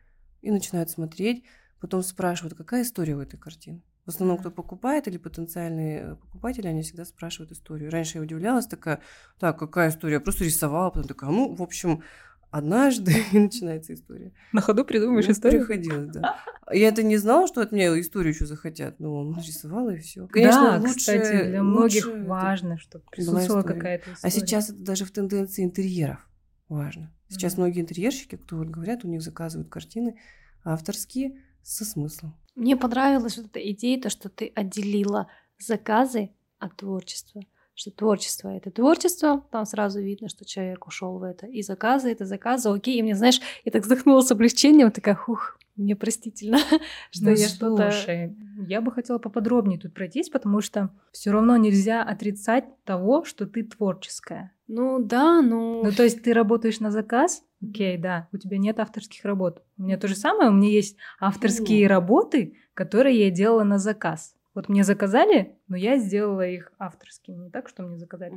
C: и начинают смотреть, потом спрашивают, какая история у этой картины. В основном, кто покупает или потенциальные э, покупатели, они всегда спрашивают историю. Раньше я удивлялась, такая, так, какая история? Я просто рисовала, потом такая, ну, в общем, однажды и начинается история.
A: На ходу придумаешь
C: Ну,
A: историю?
C: Приходилось, да. Я это не знала, что от меня историю еще захотят, но он нарисовал и все.
A: да, кстати, для многих
C: лучше
A: важно, чтобы присутствовала какая-то история.
C: а сейчас это даже в тенденции интерьеров важно. Сейчас
A: Мгм.
C: многие интерьерщики, кто вот говорят, у них заказывают картины авторские со смыслом.
B: Мне понравилась вот эта идея, то, что ты отделила заказы от творчества. Что творчество это творчество, там сразу видно, что человек ушел в это. И заказы это заказы, окей. И мне, знаешь, я так вздохнула с облегчением, такая, хух, мне простительно, что
A: Ну,
B: я что-то...
A: слушай, я бы хотела поподробнее тут пройтись, потому что все равно нельзя отрицать того, что ты творческая.
B: Ну да, ну...
A: Ну, то есть ты работаешь на заказ, окей, да, у тебя нет авторских работ. У меня то же самое, у меня есть авторские
C: Ну.
A: работы, которые я делала на заказ. Вот мне заказали, но я сделала их авторскими, не так, что мне заказали.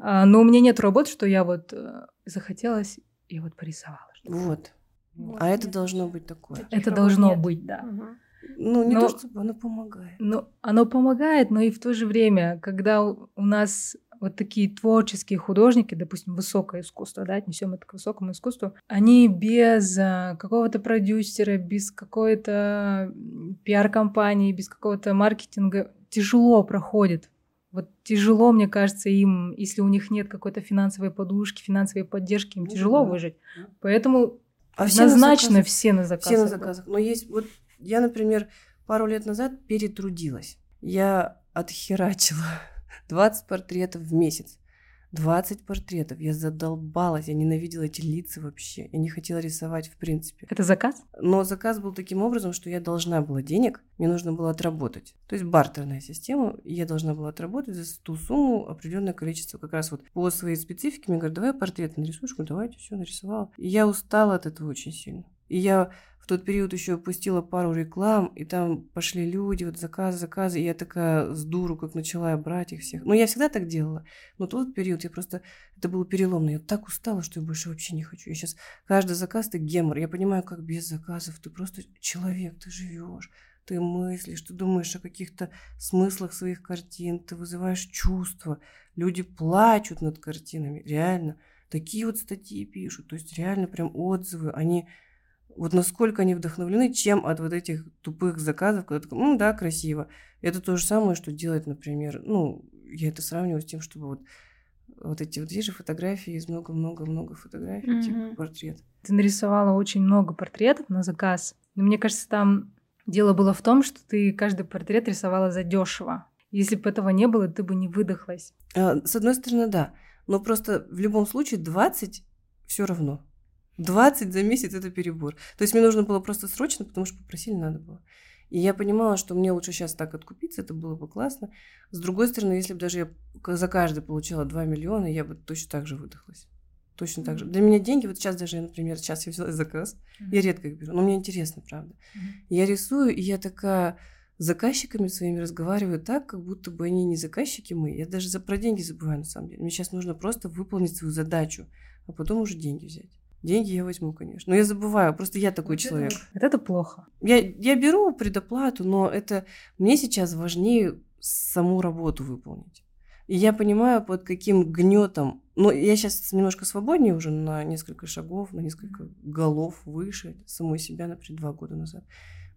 A: А, но у меня нет работ, что я вот э, захотелось, и вот порисовала. что-то.
C: Вот.
B: Вот,
C: А это
B: нет.
C: должно быть такое.
B: Таких
A: Это должно
B: нет.
A: быть, да.
B: Мгм.
C: Ну, не
A: Но-
C: то, чтобы оно помогает.
A: Ну, оно помогает, но и в то же время, когда у нас вот такие творческие художники, допустим, высокое искусство, да, отнесем это к высокому искусству, они без а, какого-то продюсера, без какой-то пиар-компании, без какого-то маркетинга тяжело проходят. Вот тяжело, мне кажется, им, если у них нет какой-то финансовой подушки, финансовой поддержки, им
C: Ну
A: тяжело
C: да.
A: выжить.
C: Да.
A: Поэтому
C: А
A: однозначно все на заказах.
C: Все на заказах. Но есть вот я, например, пару лет назад перетрудилась. Я отхерачила 20 портретов в месяц. 20 портретов. Я задолбалась, я ненавидела эти лица вообще. Я не хотела рисовать в принципе.
A: Это заказ?
C: Но заказ был таким образом, что я должна была денег, мне нужно было отработать. То есть бартерная система, я должна была отработать за ту сумму определенное количество. Как раз вот по своей специфике мне говорят, давай портрет нарисуешь, ну давайте, все нарисовала. И я устала от этого очень сильно. И я в тот период еще пустила пару реклам, и там пошли люди, вот заказы, заказы, и я такая с дуру, как начала брать их всех. Ну, я всегда так делала, но тот период я просто, это было переломно, я так устала, что я больше вообще не хочу. Я сейчас, каждый заказ ты гемор, я понимаю, как без заказов, ты просто человек, ты живешь, ты мыслишь, ты думаешь о каких-то смыслах своих картин, ты вызываешь чувства, люди плачут над картинами, реально. Такие вот статьи пишут, то есть реально прям отзывы, они вот насколько они вдохновлены, чем от вот этих тупых заказов, когда такой, ну да, красиво. Это то же самое, что делать, например, ну, я это сравниваю с тем, чтобы вот, вот эти вот, видишь, фотографии из много-много-много фотографий,
B: Мгм.
C: типа портрет.
A: Ты нарисовала очень много портретов на заказ. Но мне кажется, там дело было в том, что ты каждый портрет рисовала задешево. Если бы этого не было, ты бы не выдохлась.
C: А, С одной стороны, да, но просто в любом случае 20 все равно. 20 за месяц это перебор. То есть мне нужно было просто срочно, потому что попросили надо было. И я понимала, что мне лучше сейчас так откупиться, это было бы классно. С другой стороны, если бы даже я за каждый получала 2 миллиона, я бы точно так же выдохлась. Точно так же. Для меня деньги, вот сейчас даже, например, сейчас я взяла заказ, я редко их беру, но мне интересно, правда. Я рисую, и я такая с заказчиками своими разговариваю так, как будто бы они не заказчики мы. Я даже за про деньги забываю на самом деле. Мне сейчас нужно просто выполнить свою задачу, а потом уже деньги взять. Деньги я возьму, конечно. Но я забываю, просто я такой человек.
A: Вот это плохо.
C: Я, я беру предоплату, но это мне сейчас важнее саму работу выполнить. И я понимаю, под каким гнетом. Но я сейчас немножко свободнее уже на несколько шагов, на несколько голов выше самой себя, например, два года назад.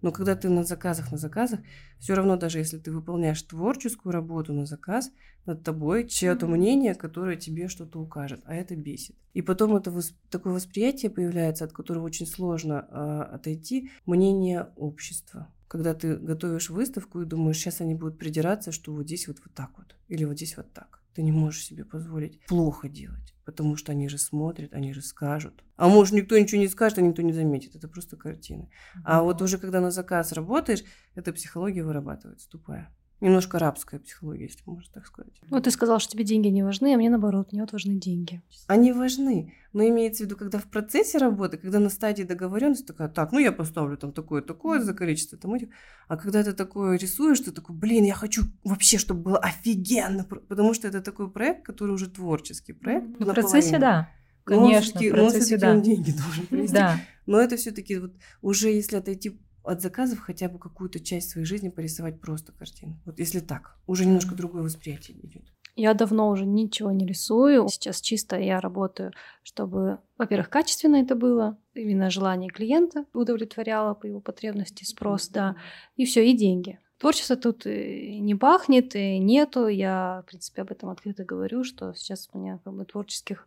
C: Но когда ты на заказах, на заказах, все равно даже если ты выполняешь творческую работу на заказ, над тобой чье-то мнение, которое тебе что-то укажет, а это бесит. И потом это вос... такое восприятие появляется, от которого очень сложно э, отойти, мнение общества. Когда ты готовишь выставку и думаешь, сейчас они будут придираться, что вот здесь вот вот так вот, или вот здесь вот так. Ты не можешь себе позволить плохо делать, потому что они же смотрят, они же скажут. А может, никто ничего не скажет, а никто не заметит. Это просто картины. А вот уже когда на заказ работаешь, эта психология вырабатывается тупая. Немножко рабская психология, если можно так сказать.
B: Ну, ты сказал, что тебе деньги не важны, а мне наоборот, мне вот важны деньги.
C: Они важны, но имеется в виду, когда в процессе работы, когда на стадии договоренности такая, так, ну я поставлю там такое, такое за количество там этих, а когда ты такое рисуешь, ты такой, блин, я хочу вообще, чтобы было офигенно, потому что это такой проект, который уже творческий проект.
A: Ну, в процессе, да. Конечно,
C: но
A: в процессе, да.
C: он деньги должен принести.
A: Да.
C: Но это все-таки вот уже если отойти от заказов хотя бы какую-то часть своей жизни порисовать просто картину. Вот если так, уже немножко другое восприятие идет.
B: Я давно уже ничего не рисую. Сейчас чисто я работаю, чтобы, во-первых, качественно это было, именно желание клиента удовлетворяло по его потребности, спрос, да, и все, и деньги. Творчество тут не пахнет, и нету. Я, в принципе, об этом открыто говорю, что сейчас у меня как бы творческих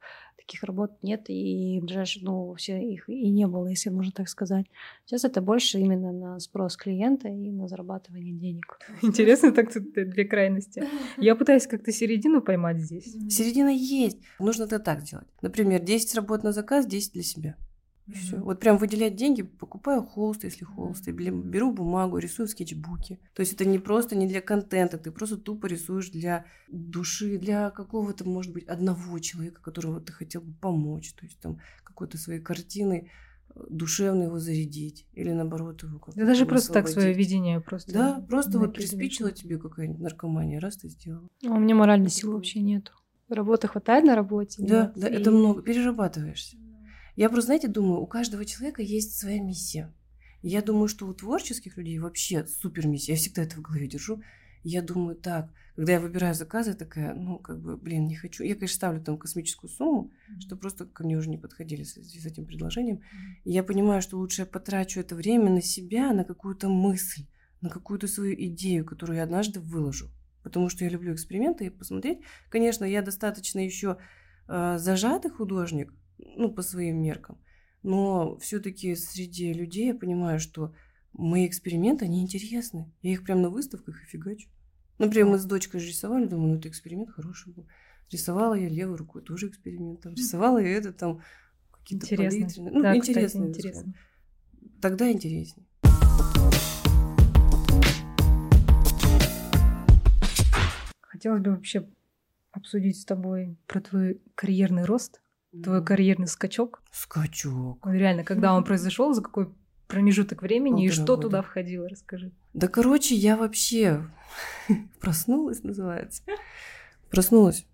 B: таких работ нет, и ближайшие, ну, вообще их и не было, если можно так сказать. Сейчас это больше именно на спрос клиента и на зарабатывание денег.
A: Интересно так тут две крайности. Я пытаюсь как-то середину поймать здесь.
C: Середина есть. Нужно это так делать. Например, 10 работ на заказ, 10 для себя. Все. Вот прям выделять деньги, покупаю холст, если холст, или беру бумагу, рисую в скетчбуке. То есть это не просто не для контента, ты просто тупо рисуешь для души, для какого-то, может быть, одного человека, которого ты хотел бы помочь. То есть там какой-то своей картиной э, душевно его зарядить или наоборот его как-то
A: Да даже просто так свое видение просто.
C: Да, просто вот приспичила тебе какая-нибудь наркомания, раз ты сделала.
B: А у меня моральной силы вообще нету. Работы хватает на работе.
C: Да,
B: нет,
C: да,
B: и-
C: это много, перерабатываешься. Я просто, знаете, думаю, у каждого человека есть своя миссия. И Я думаю, что у творческих людей вообще супер миссия. Я всегда это в голове держу. И Я думаю, так, когда я выбираю заказы, я такая, ну, как бы, блин, не хочу. Я, конечно, ставлю там космическую сумму, что просто ко мне уже не подходили с, с этим предложением. И я понимаю, что лучше я потрачу это время на себя, на какую-то мысль, на какую-то свою идею, которую я однажды выложу. Потому что я люблю эксперименты и посмотреть. Конечно, я достаточно еще э, зажатый художник, ну, по своим меркам. Но все-таки среди людей я понимаю, что мои эксперименты, они интересны. Я их прям на выставках и фигачу. Например, мы с дочкой же рисовали, думаю, ну это эксперимент хороший был. Рисовала я левой рукой, тоже эксперимент. Там, рисовала я это там какие-то
A: Интересно.
C: палитры. Ну,
A: да,
C: интересно.
A: интересно.
C: Тогда интереснее.
A: Хотелось бы вообще обсудить с тобой про твой карьерный рост, твой карьерный скачок.
C: Скачок.
A: Реально, когда он произошел, за какой промежуток времени и что
C: года.
A: туда входило, расскажи.
C: Да, короче, я вообще проснулась, называется. Проснулась.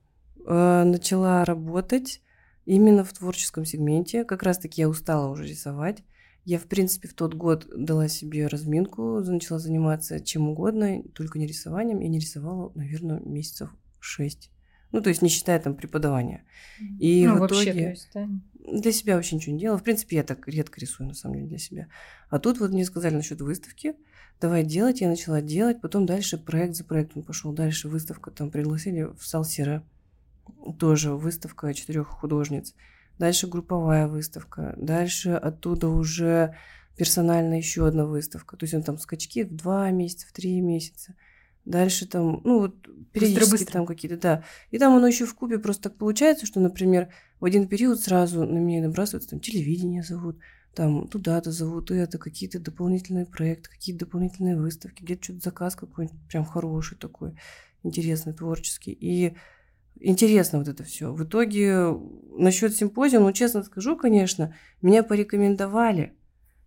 C: Э, Начала работать именно в творческом сегменте. Как раз-таки я устала уже рисовать. Я, в принципе, в тот год дала себе разминку, начала заниматься чем угодно, только не рисованием. Я не рисовала, наверное, месяцев шесть. Ну, то есть не считая там преподавания. И
A: ну,
C: в
A: вообще,
C: итоге...
A: то есть, да.
C: Для себя вообще ничего не делала. В принципе, я так редко рисую, на самом деле, для себя. А тут вот мне сказали насчет выставки. Давай делать. Я начала делать. Потом дальше проект за проектом пошел. Дальше выставка. Там пригласили в Салсера. Тоже выставка четырех художниц. Дальше групповая выставка. Дальше оттуда уже персонально еще одна выставка. То есть он там скачки в два месяца, в три месяца. Дальше там, ну вот периодически
A: Быстро-быстро.
C: там какие-то, да. И там оно еще в купе просто так получается, что, например, в один период сразу на меня набрасываются, там телевидение зовут, там туда-то зовут, это какие-то дополнительные проекты, какие-то дополнительные выставки, где-то что-то заказ какой-нибудь прям хороший такой, интересный, творческий. И интересно вот это все. В итоге насчет симпозиума, ну, честно скажу, конечно, меня порекомендовали.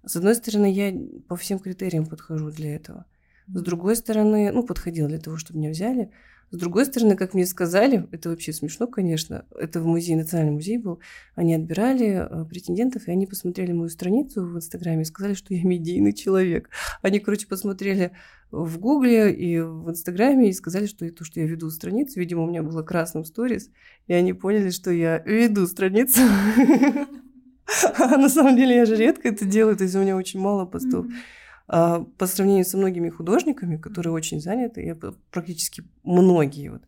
C: С одной стороны, я по всем критериям подхожу для этого. С другой стороны, ну, подходила для того, чтобы меня взяли. С другой стороны, как мне сказали, это вообще смешно, конечно, это в музее, национальный музей был, они отбирали э, претендентов, и они посмотрели мою страницу в Инстаграме и сказали, что я медийный человек. Они, короче, посмотрели в Гугле и в Инстаграме и сказали, что и то, что я веду страницу, видимо, у меня было красным сторис, и они поняли, что я веду страницу. А на самом деле я же редко это делаю, то есть у меня очень мало постов. А по сравнению со многими художниками, которые очень заняты, я практически многие, вот,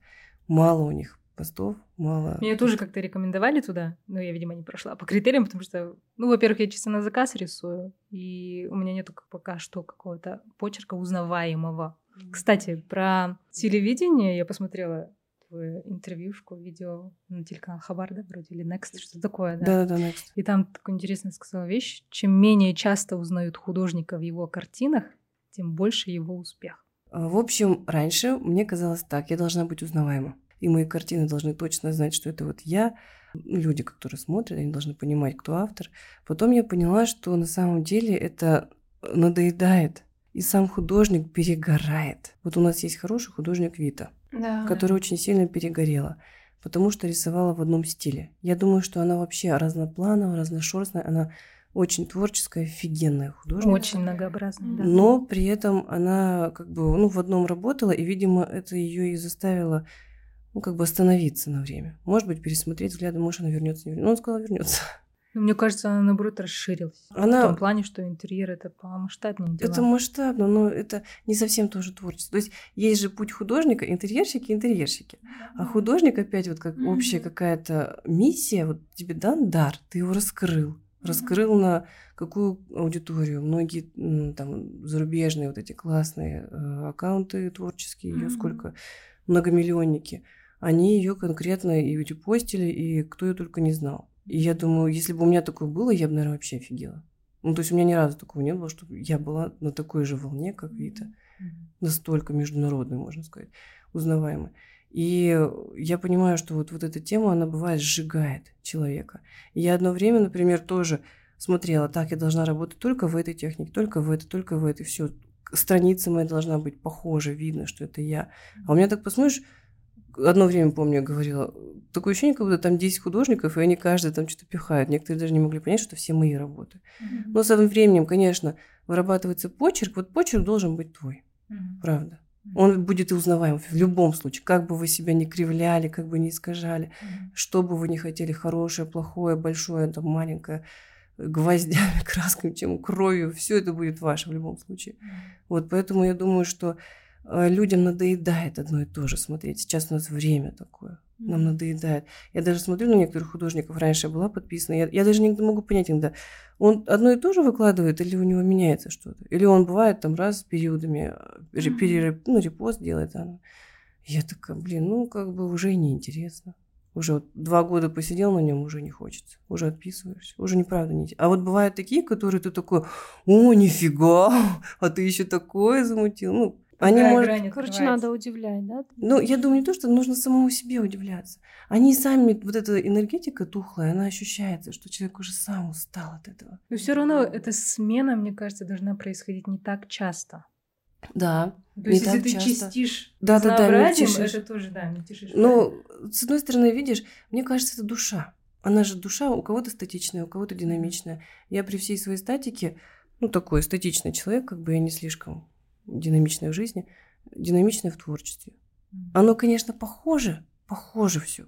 C: мало у них постов, мало.
A: Меня тоже как-то рекомендовали туда, но я, видимо, не прошла по критериям, потому что, ну, во-первых, я чисто на заказ рисую, и у меня нету пока что какого-то почерка узнаваемого. Кстати, про телевидение я посмотрела твою интервьюшку, видео на телеканал Хабар, да, вроде, или Next, что такое, да?
C: Да, да, Next.
A: И там такую интересную сказала вещь, чем менее часто узнают художника в его картинах, тем больше его успех.
C: А, в общем, раньше мне казалось так, я должна быть узнаваема. И мои картины должны точно знать, что это вот я. Люди, которые смотрят, они должны понимать, кто автор. Потом я поняла, что на самом деле это надоедает. И сам художник перегорает. Вот у нас есть хороший художник Вита
B: да.
C: которая очень сильно перегорела, потому что рисовала в одном стиле. Я думаю, что она вообще разноплановая, разношерстная, она очень творческая, офигенная художница.
A: Очень многообразная, да.
C: Но при этом она как бы ну, в одном работала, и, видимо, это ее и заставило ну, как бы остановиться на время. Может быть, пересмотреть взгляды, может, она вернется. Не вернется. Но он сказал, вернется.
A: Ну, мне кажется, она наоборот расширилась. Она... В том плане, что интерьер это по масштабнее дела.
C: Это масштабно, но это не совсем тоже творчество. То есть есть же путь художника, интерьерщики, интерьерщики. А художник опять вот как общая какая-то миссия, вот тебе дан дар, ты его раскрыл. Раскрыл на какую аудиторию. Многие там зарубежные вот эти классные э, аккаунты творческие, ее сколько, многомиллионники, они ее конкретно и репостили, и кто ее только не знал. И я думаю, если бы у меня такое было, я бы, наверное, вообще офигела. Ну, то есть у меня ни разу такого не было, чтобы я была на такой же волне, как Вита. Настолько международной, можно сказать, узнаваемой. И я понимаю, что вот, вот эта тема, она бывает сжигает человека. И я одно время, например, тоже смотрела, так, я должна работать только в этой технике, только в этой, только в этой, все. Страница моя должна быть похожа, видно, что это я. А у меня так посмотришь, одно время, помню, я говорила, такое ощущение, как будто там 10 художников, и они каждый там что-то пихают. Некоторые даже не могли понять, что все мои работы. Mm-hmm. Но со временем, конечно, вырабатывается почерк. Вот почерк должен быть твой. Mm-hmm. Правда. Mm-hmm. Он будет и узнаваем в любом случае. Как бы вы себя не кривляли, как бы не искажали, mm-hmm. что бы вы не хотели, хорошее, плохое, большое, там, маленькое, гвоздями, красками, чем кровью, все это будет ваше в любом случае. Mm-hmm. Вот поэтому я думаю, что людям надоедает одно и то же смотреть. Сейчас у нас время такое. Нам надоедает. Я даже смотрю на некоторых художников, раньше я была подписана, я, я даже не могу понять иногда, он одно и то же выкладывает или у него меняется что-то? Или он бывает там раз периодами, э, перереп, ну, репост делает. А я такая, блин, ну, как бы уже неинтересно. Уже вот два года посидел на нем, уже не хочется. Уже отписываешься. Уже неправда не А вот бывают такие, которые ты такой, о, нифига, а ты еще такое замутил. Ну,
B: они, может, грань короче, надо удивлять, да?
C: Ну, я думаю, не то, что нужно самому себе удивляться. Они сами, вот эта энергетика тухлая, она ощущается, что человек уже сам устал от этого.
A: Но все равно эта смена, мне кажется, должна происходить не так часто.
C: Да.
A: То есть, если ты часто. чистишь да, да, да, это тоже, да, мельтешишь.
C: Ну, с одной стороны, видишь, мне кажется, это душа. Она же душа у кого-то статичная, у кого-то динамичная. Я при всей своей статике, ну, такой статичный человек, как бы я не слишком динамичное в жизни, динамичное в творчестве. Оно, конечно, похоже, похоже все.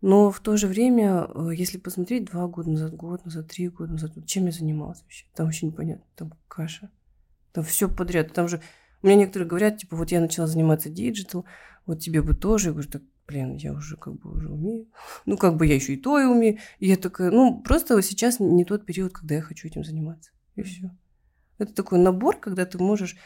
C: Но в то же время, э, если посмотреть два года назад, год назад, три года назад, чем я занималась вообще? Там вообще непонятно, там каша. Там все подряд. Там же у меня некоторые говорят, типа, вот я начала заниматься digital, вот тебе бы тоже. Я говорю, так, блин, я уже как бы уже умею. Ну, как бы я еще и то и умею. И я такая, ну, просто сейчас не тот период, когда я хочу этим заниматься. И все. Это такой набор, когда ты можешь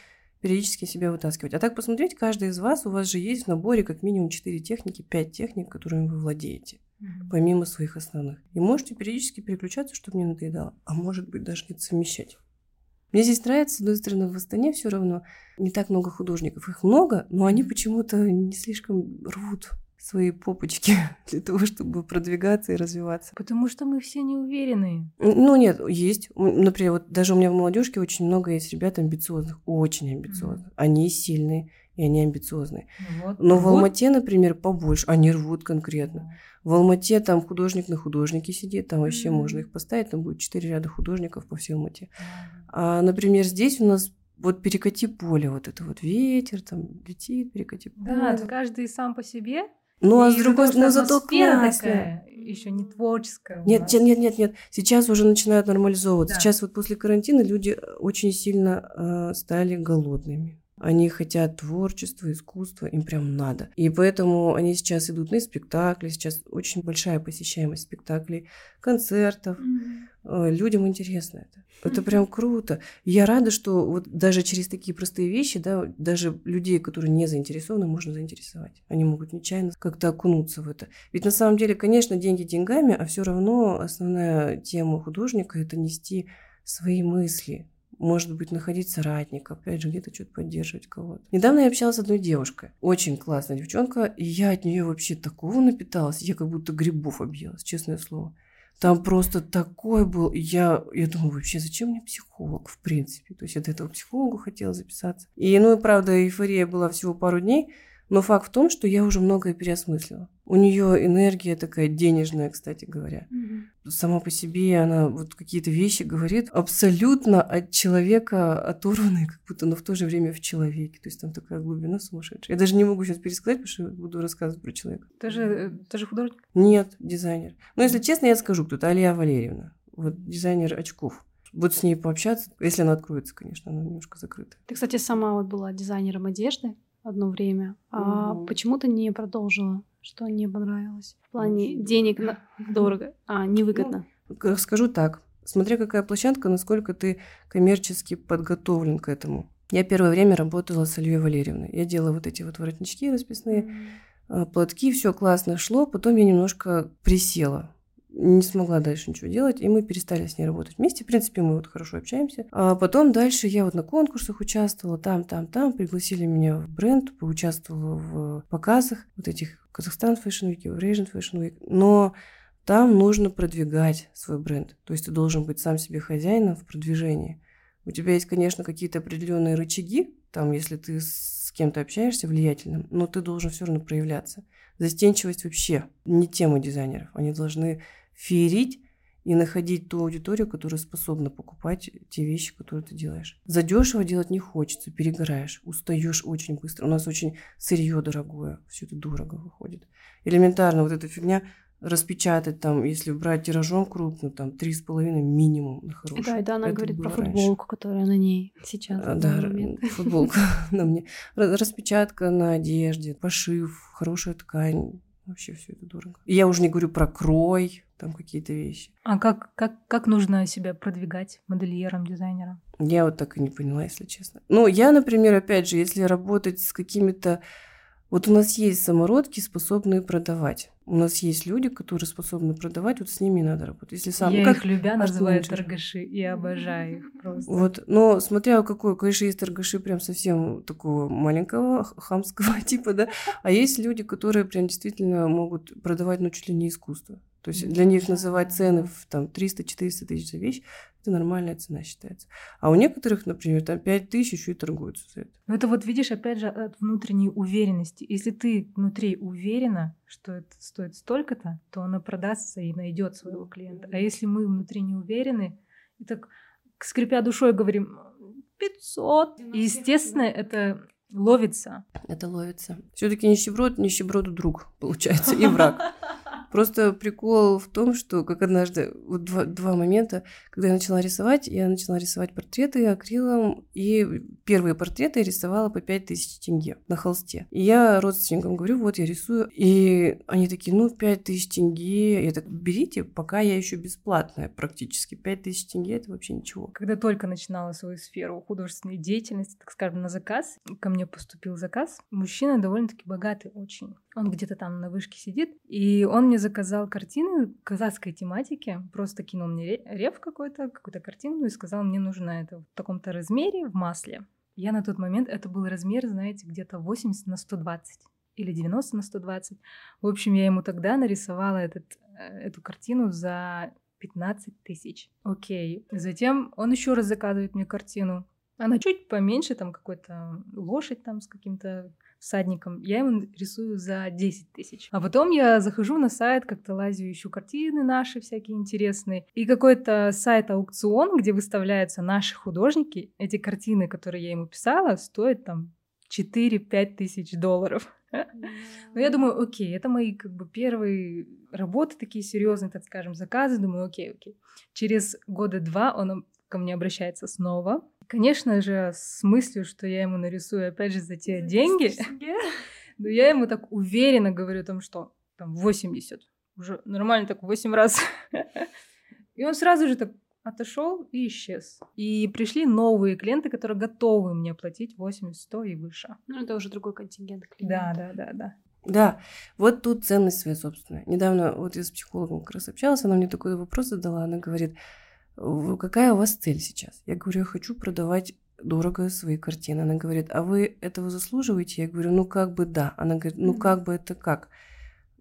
C: периодически себя вытаскивать. А так посмотреть, каждый из вас, у вас же есть в наборе как минимум 4 техники, 5 техник, которыми вы владеете, mm-hmm. помимо своих основных. И можете периодически переключаться, чтобы не надоедало. А может быть, даже где-то совмещать. Мне здесь нравится, с одной стороны, в Астане все равно не так много художников. Их много, но они почему-то не слишком рвут свои попочки для того, чтобы продвигаться и развиваться.
A: Потому что мы все не уверены.
C: Ну, нет, есть. Например, вот даже у меня в молодежке очень много есть ребят амбициозных, очень амбициозных. Mm-hmm. Они сильные, и они амбициозные. Ну вот. Но вот. в Алмате, например, побольше. Они рвут конкретно. В Алмате там художник на художнике сидит, там вообще mm-hmm. можно их поставить, там будет четыре ряда художников по всей Алмате. Mm-hmm. А, например, здесь у нас вот перекати поле, вот это вот ветер, там летит, перекати поле.
A: Да, каждый сам по себе
C: Ну, а с другой стороны,
A: что
C: зато
A: такая, еще не творческая.
C: Нет, нет, нет, нет. Сейчас уже начинают нормализовываться.
A: Да.
C: Сейчас вот после карантина люди очень сильно э, стали голодными. Они хотят творчества, искусства, им прям надо. И поэтому они сейчас идут на спектакли. Сейчас очень большая посещаемость спектаклей, концертов. Э, Людям интересно это. Это
A: Мгм.
C: прям круто. Я рада, что вот даже через такие простые вещи, да, даже людей, которые не заинтересованы, можно заинтересовать. Они могут нечаянно как-то окунуться в это. Ведь на самом деле, конечно, деньги деньгами, а все равно основная тема художника это нести свои мысли. Может быть, находить соратников, опять же, где-то что-то поддерживать кого-то. Недавно я общалась с одной девушкой. Очень классная девчонка, и я от нее вообще такого напиталась. Я как будто грибов объелась, честное слово. Там просто такой был. Я, я думаю, вообще, зачем мне психолог, в принципе? То есть я до этого психологу хотела записаться. И, ну, и правда, эйфория была всего пару дней. Но факт в том, что я уже многое переосмыслила. У нее энергия такая денежная, кстати говоря.
B: Мгм.
C: Сама по себе она вот какие-то вещи говорит абсолютно от человека оторванные, как будто, но в то же время в человеке. То есть там такая глубина сумасшедшая. Я даже не могу сейчас пересказать, потому что буду рассказывать про человека.
A: Ты же, э, ты же художник.
C: Нет, дизайнер. Но если честно, я скажу, кто-то Алия Валерьевна. Вот дизайнер очков. Вот с ней пообщаться, если она откроется, конечно, она немножко закрыта.
B: Ты, кстати, сама вот была дизайнером одежды одно время, а
C: Мгм.
B: почему ты не продолжила? Что не понравилось? В плане денег на- дорого, а невыгодно.
C: К- Скажу так. Смотря какая площадка, насколько ты коммерчески подготовлен к этому. Я первое время работала с Альей Валерьевной. Я делала вот эти вот воротнички расписные, а, платки, все классно шло. Потом я немножко присела. Не смогла дальше ничего делать, и мы перестали с ней работать вместе. В принципе, мы вот хорошо общаемся. А потом дальше я вот на конкурсах участвовала, там, там, там. Пригласили меня в бренд, поучаствовала в показах вот этих Казахстан Fashion Week, Eurasian Fashion Week. Но там нужно продвигать свой бренд. То есть ты должен быть сам себе хозяином в продвижении. У тебя есть, конечно, какие-то определенные рычаги, там, если ты с кем-то общаешься влиятельным, но ты должен все равно проявляться. Застенчивость вообще не тема дизайнеров. Они должны феерить и находить ту аудиторию, которая способна покупать те вещи, которые ты делаешь. Задешево делать не хочется, перегораешь, устаешь очень быстро. У нас очень сырье дорогое, все это дорого выходит. Элементарно вот эта фигня распечатать там, если брать тиражом крупно, там три с половиной минимум на хороший.
B: Да, и да, она
C: Это
B: говорит про
C: было раньше.
B: футболку, которая на ней сейчас.
C: А, Да, футболка на мне. Ра- Распечатка на одежде, пошив, хорошая ткань. Вообще все это дорого. И я уже не говорю про крой, там какие-то вещи.
A: А как, как, как нужно себя продвигать модельером, дизайнером?
C: Я вот так и не поняла, если честно. Ну, я, например, опять же, если работать с какими-то... Вот у нас есть самородки, способные продавать. У нас есть люди, которые способны продавать, вот с ними надо работать. Если сам...
A: Я
C: ну, как
A: их любя называю торгаши и обожаю их просто.
C: Вот, но смотря какой, конечно, есть торгаши прям совсем такого маленького, хамского типа, да, а есть люди, которые прям действительно могут продавать, ну, чуть ли не искусство. То есть для них называть цены в там 300-400 тысяч за вещь, это нормальная цена считается. А у некоторых, например, там 5 тысяч еще и торгуются за это.
A: Но это вот видишь, опять же, от внутренней уверенности. Если ты внутри уверена, что это стоит столько-то, то она продастся и найдет своего клиента. А если мы внутри не уверены, и так скрипя душой говорим 500, и, естественно, это ловится.
C: Это ловится. Все-таки нищеброд, нищеброду друг, получается, и враг. Просто прикол в том, что как однажды, вот два, два момента, когда я начала рисовать, я начала рисовать портреты акрилом, и первые портреты я рисовала по 5000 тенге на холсте. И я родственникам говорю, вот я рисую, и они такие, ну, 5000 тенге, я так, берите, пока я еще бесплатная практически, 5000 тенге это вообще ничего.
A: Когда только начинала свою сферу художественной деятельности, так скажем, на заказ, ко мне поступил заказ. Мужчина довольно-таки богатый очень. Он где-то там на вышке сидит, и он мне заказал картины казахской тематики. Просто кинул мне ре- рев какой-то, какую-то картину и сказал, мне нужно это в таком-то размере в масле. Я на тот момент, это был размер, знаете, где-то 80 на 120 или 90 на 120. В общем, я ему тогда нарисовала этот, э, эту картину за 15 тысяч. Окей. Затем он еще раз заказывает мне картину. Она чуть поменьше, там какой-то лошадь там с каким-то всадником. Я ему рисую за 10 тысяч. А потом я захожу на сайт, как-то лазю, ищу картины наши всякие интересные. И какой-то сайт-аукцион, где выставляются наши художники. Эти картины, которые я ему писала, стоят там 4-5 тысяч долларов. Но я думаю, окей, это мои как бы первые работы такие серьезные, так скажем, заказы. Думаю, окей, окей. Через года два он ко мне обращается снова. Конечно же, с мыслью, что я ему нарисую опять же за те деньги. Но я ему так уверенно говорю о том, что там 80. Уже нормально так 8 раз. И он сразу же так отошел и исчез. И пришли новые клиенты, которые готовы мне оплатить 80, 100 и выше.
B: Ну, это уже другой контингент
A: клиентов. Да, да, да, да.
C: Да, вот тут ценность своя собственная. Недавно вот я с психологом как раз общалась, она мне такой вопрос задала, она говорит, какая у вас цель сейчас? Я говорю, я хочу продавать дорого свои картины. Она говорит, а вы этого заслуживаете? Я говорю, ну как бы да. Она говорит, ну как бы это как?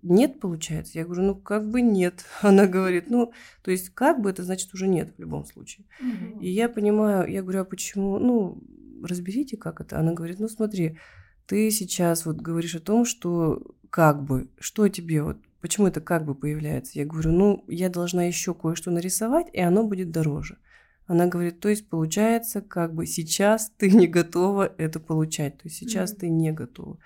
C: Нет, получается? Я говорю, ну как бы нет. Она говорит, ну, то есть как бы это значит уже нет в любом случае. Mm-hmm. И я понимаю, я говорю, а почему? Ну, разберите, как это. Она говорит, ну смотри, ты сейчас вот говоришь о том, что как бы, что тебе вот, почему это как бы появляется? Я говорю, ну, я должна еще кое-что нарисовать, и оно будет дороже. Она говорит, то есть получается, как бы сейчас ты не готова это получать, то есть сейчас mm-hmm. ты не готова.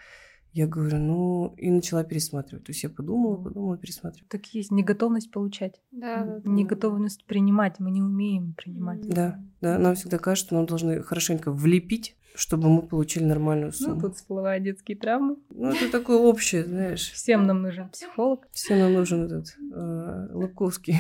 C: Я говорю, ну, и начала пересматривать. То есть я подумала, подумала, пересматривала.
A: Так есть неготовность получать. Да. Неготовность принимать. Мы не умеем принимать.
C: Да, да. Нам всегда кажется, что нам должны хорошенько влепить, чтобы мы получили нормальную ну, сумму.
A: Ну, тут всплывают детские травмы.
C: Ну, это такое общее, знаешь.
A: Всем нам нужен психолог.
C: Всем нам нужен этот э, Лобковский.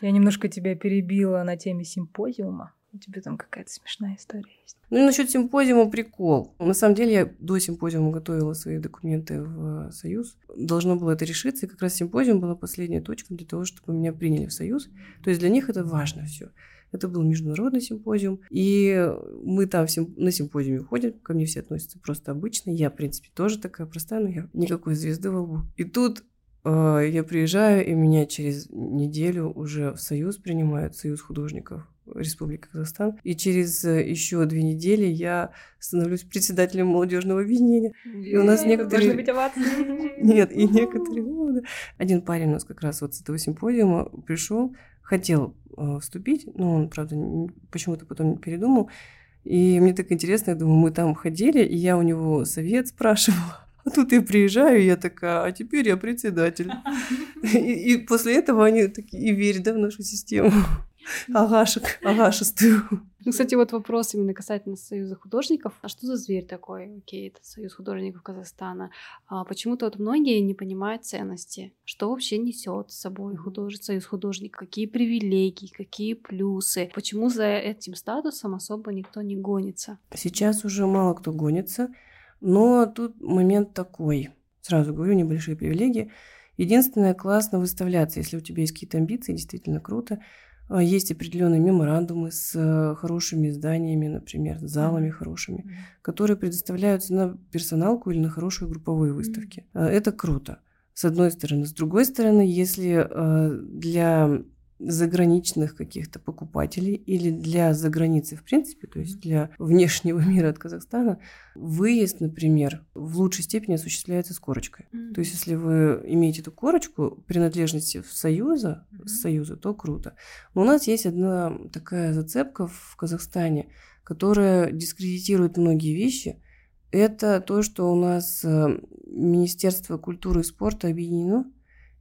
A: Я немножко тебя перебила на теме симпозиума. У тебя там какая-то смешная история есть.
C: Ну и насчет симпозиума прикол. На самом деле я до симпозиума готовила свои документы в Союз. Должно было это решиться, и как раз симпозиум была последняя точка для того, чтобы меня приняли в Союз. То есть для них это важно все. Это был международный симпозиум. И мы там всем, на симпозиуме ходим, ко мне все относятся просто обычно. Я, в принципе, тоже такая простая, но я никакой звезды во лбу. И тут э, я приезжаю, и меня через неделю уже в Союз принимают, Союз художников Республики Казахстан. И через э, еще две недели я становлюсь председателем молодежного объединения. И у нас некоторые... Нет, и некоторые... Ну, Один парень у нас как раз вот с этого симпозиума пришел, хотел э, вступить, но он, правда, почему-то потом передумал. И мне так интересно, я думаю, мы там ходили, и я у него совет спрашивала. А тут я приезжаю, и я такая, а теперь я председатель. И, и после этого они такие, и верь, да, в нашу систему. Агашек, агашестую.
B: Ну, кстати, вот вопрос именно касательно Союза художников. А что за зверь такой? Окей, это Союз художников Казахстана. А почему-то вот многие не понимают ценности. Что вообще несет с собой худож... Союз художников? Какие привилегии, какие плюсы? Почему за этим статусом особо никто не гонится?
C: Сейчас уже мало кто гонится, но тут момент такой. Сразу говорю, небольшие привилегии. Единственное, классно выставляться, если у тебя есть какие-то амбиции, действительно круто. А, есть определенные меморандумы с э, хорошими зданиями, например, залами хорошими, которые предоставляются на персоналку или на хорошие групповые выставки. А, это круто, с одной стороны. С другой стороны, если э, для заграничных каких-то покупателей или для заграницы в принципе, то есть для внешнего мира от Казахстана, выезд, например, в лучшей степени осуществляется с корочкой. Mm-hmm. То есть если вы имеете эту корочку принадлежности в Союза, mm-hmm. Союза, то круто. Но у нас есть одна такая зацепка в Казахстане, которая дискредитирует многие вещи. Это то, что у нас э, Министерство культуры и спорта объединено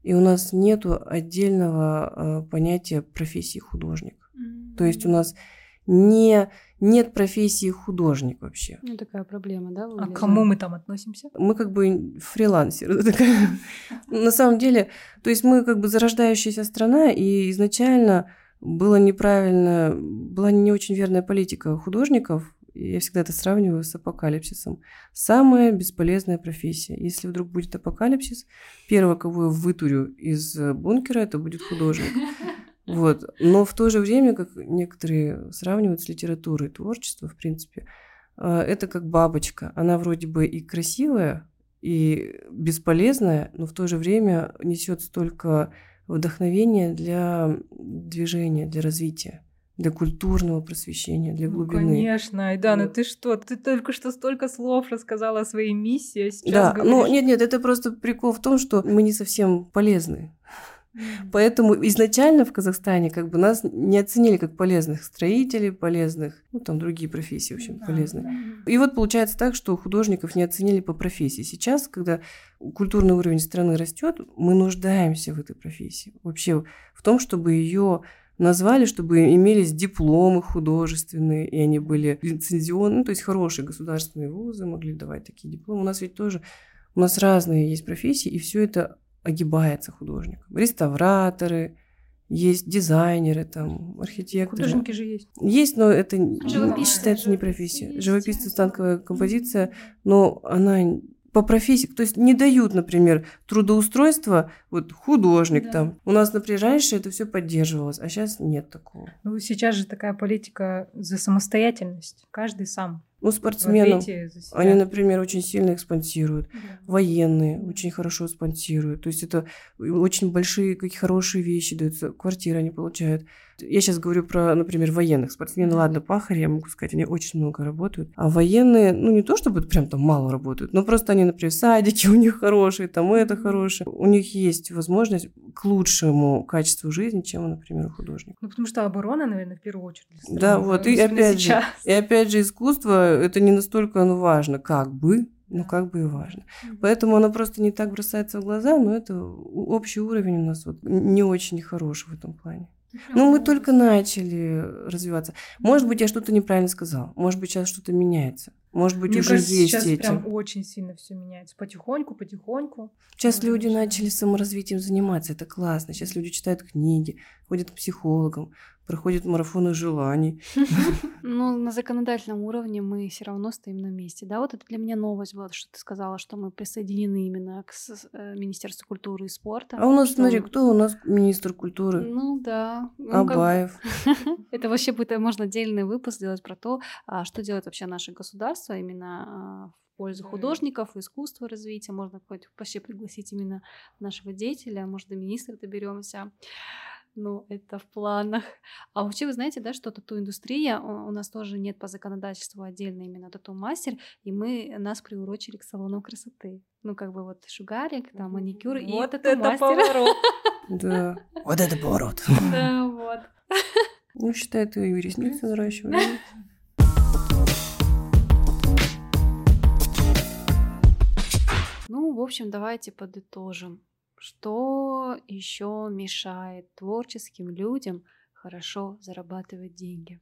C: и у нас нет отдельного э, понятия профессии художник. Mm-hmm. То есть у нас не, нет профессии художник вообще.
B: Ну, такая проблема, да?
A: А к кому мы там относимся?
C: Мы как бы фрилансеры. На самом деле, то есть мы как бы зарождающаяся страна, и изначально было неправильно, была не очень верная политика художников я всегда это сравниваю с апокалипсисом. Самая бесполезная профессия. Если вдруг будет апокалипсис, первого, кого я вытурю из э, бункера, это будет художник. Вот. Но в то же время, как некоторые сравнивают с литературой, творчество, в принципе, э, это как бабочка. Она вроде бы и красивая, и бесполезная, но в то же время несет столько вдохновения для движения, для развития для культурного просвещения, для ну, глубины.
A: Ну, конечно, Айдана, да. ты что? Ты только что столько слов рассказала о своей миссии, а сейчас
C: Да,
A: говоришь...
C: ну нет-нет, это просто прикол в том, что мы не совсем полезны. Поэтому изначально в Казахстане как бы нас не оценили как полезных строителей, полезных, ну там другие профессии, в общем, полезные. И вот получается так, что художников не оценили по профессии. Сейчас, когда культурный уровень страны растет, мы нуждаемся в этой профессии. Вообще в том, чтобы ее назвали, чтобы имелись дипломы художественные, и они были лицензионные, ну, то есть хорошие государственные вузы могли давать такие дипломы. У нас ведь тоже, у нас разные есть профессии, и все это огибается художником. Реставраторы, есть дизайнеры, там, архитекторы.
A: Художники же есть.
C: Есть, но это Живописцы. считается не профессия. Живописцы, станковая композиция, но она по профессии, то есть не дают, например, трудоустройство, вот художник да. там. У нас, например, раньше это все поддерживалось, а сейчас нет такого.
A: Ну, сейчас же такая политика за самостоятельность. Каждый сам.
C: Ну, спортсменов. Они, например, очень сильно их спонсируют. Да. Военные очень хорошо спонсируют. То есть это очень большие, какие хорошие вещи даются. Квартиры они получают. Я сейчас говорю про, например, военных. Спортсмены, ладно, пахари, я могу сказать, они очень много работают. А военные, ну, не то чтобы прям там мало работают, но просто они, например, садики у них хорошие, там это хорошее. У них есть возможность к лучшему качеству жизни, чем, например, у художника.
A: Ну, потому что оборона, наверное, в первую очередь.
C: Страны, да, вот, и опять, же, и опять же, искусство, это не настолько оно важно, как бы, ну, как бы и важно. Поэтому оно просто не так бросается в глаза, но это общий уровень у нас вот не очень хороший в этом плане. Ну, мы только начали развиваться. Может быть, я что-то неправильно сказал. Может быть, сейчас что-то меняется. Может быть,
A: Мне
C: уже
A: кажется,
C: есть
A: сейчас
C: эти.
A: прям очень сильно все меняется. Потихоньку, потихоньку.
C: Сейчас люди начали саморазвитием заниматься. Это классно. Сейчас люди читают книги, ходят к психологам, проходят марафоны желаний.
B: Ну, на законодательном уровне мы все равно стоим на месте. Да, вот это для меня новость была, что ты сказала, что мы присоединены именно к э, Министерству культуры и спорта.
C: А у нас, смотри, кто у нас министр культуры?
B: Ну да. Ну,
C: Абаев.
B: Это вообще будет, можно отдельный выпуск сделать про то, а, что делает вообще наше государство именно а, в пользу художников, искусства развития. Можно вообще пригласить именно нашего деятеля, может, до министра доберемся. Ну, это в планах. А вообще, вы знаете, да, что тату-индустрия, у нас тоже нет по законодательству отдельно именно тату-мастер, и мы, нас приурочили к салонам красоты. Ну, как бы вот шугарик, там, маникюр и
A: вот это поворот.
C: Да, вот это поворот.
B: Да, вот.
C: Ну, считай, ты и ресницы наращиваешь.
B: Ну, в общем, давайте подытожим. Что еще мешает творческим людям хорошо зарабатывать деньги?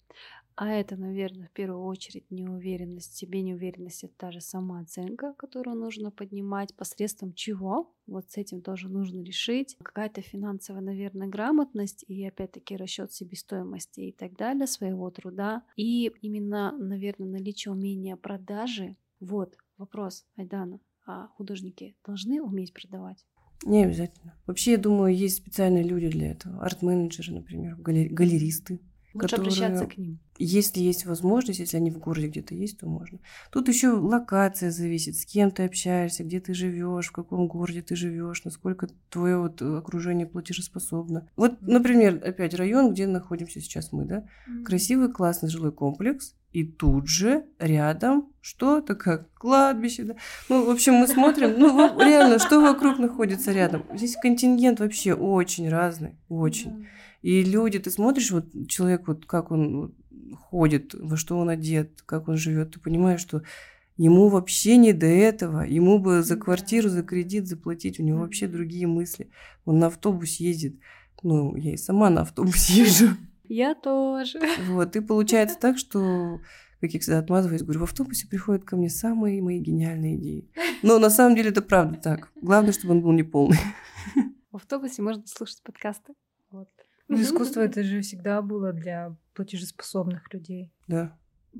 B: А это, наверное, в первую очередь неуверенность в себе, неуверенность это та же самооценка, которую нужно поднимать, посредством чего, вот с этим тоже нужно решить. Какая-то финансовая, наверное, грамотность и, опять-таки, расчет себестоимости и так далее, своего труда. И именно, наверное, наличие умения продажи. Вот вопрос, Айдана, а художники должны уметь продавать?
C: Не обязательно. Вообще, я думаю, есть специальные люди для этого. Арт-менеджеры, например, галеристы.
B: Лучше которые, обращаться к ним.
C: Если есть возможность, если они в городе где-то есть, то можно. Тут еще локация зависит, с кем ты общаешься, где ты живешь, в каком городе ты живешь, насколько твое вот окружение платежеспособно. Вот, например, опять район, где находимся сейчас мы, да, mm-hmm. красивый, классный жилой комплекс, и тут же рядом что-то как кладбище, да. Ну, в общем, мы смотрим, ну, реально, что вокруг находится рядом. Здесь контингент вообще очень разный, очень. И люди, ты смотришь, вот человек, вот как он ходит, во что он одет, как он живет, ты понимаешь, что ему вообще не до этого, ему бы за квартиру, за кредит заплатить, у него вообще другие мысли. Он на автобусе ездит, ну, я и сама на автобусе езжу.
B: Я тоже.
C: Вот, и получается так, что как я всегда отмазываюсь, говорю, в автобусе приходят ко мне самые мои гениальные идеи. Но на самом деле это правда так. Главное, чтобы он был не полный.
B: В автобусе можно слушать подкасты. Вот.
A: Ну, искусство это же всегда было для платежеспособных людей.
C: Да.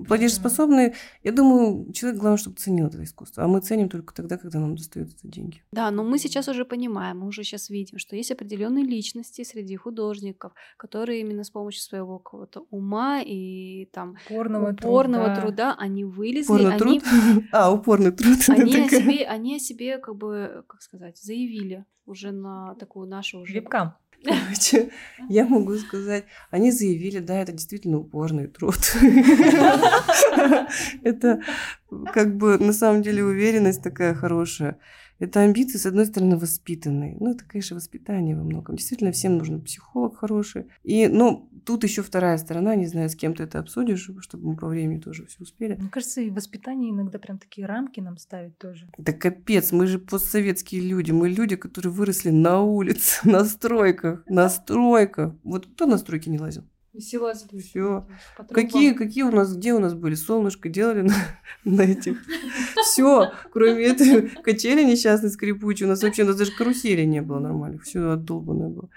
C: Платежеспособные, я думаю, человек главное, чтобы ценил это искусство. А мы ценим только тогда, когда нам достаются деньги.
B: Да, но мы сейчас уже понимаем, мы уже сейчас видим, что есть определенные личности среди художников, которые именно с помощью своего какого-то ума и там
A: упорного,
B: упорного
A: труда.
B: труда они вылезли.
C: Упорный
B: они,
C: труд? А, упорный труд.
B: Они о, себе, они о себе, как бы, как сказать, заявили уже на такую нашу уже...
A: Вебкам.
C: Короче, я могу сказать, они заявили, да, это действительно упорный труд. Это как бы на самом деле уверенность такая хорошая. Это амбиции, с одной стороны, воспитанные. Ну, это, конечно, воспитание во многом. Действительно, всем нужен психолог хороший. И, ну, тут еще вторая сторона, не знаю, с кем ты это обсудишь, чтобы мы по времени тоже все успели.
A: Мне кажется, и воспитание иногда прям такие рамки нам ставит тоже.
C: Да капец, мы же постсоветские люди. Мы люди, которые выросли на улице, на стройках, на стройках. Вот кто на стройке не лазил?
B: Весело
C: Все. Какие, какие у нас, где у нас были солнышко, делали на, на этих. Все, кроме этой качели несчастной скрипучей, у нас вообще у нас даже карусели не было нормальных, все отдолбанное было.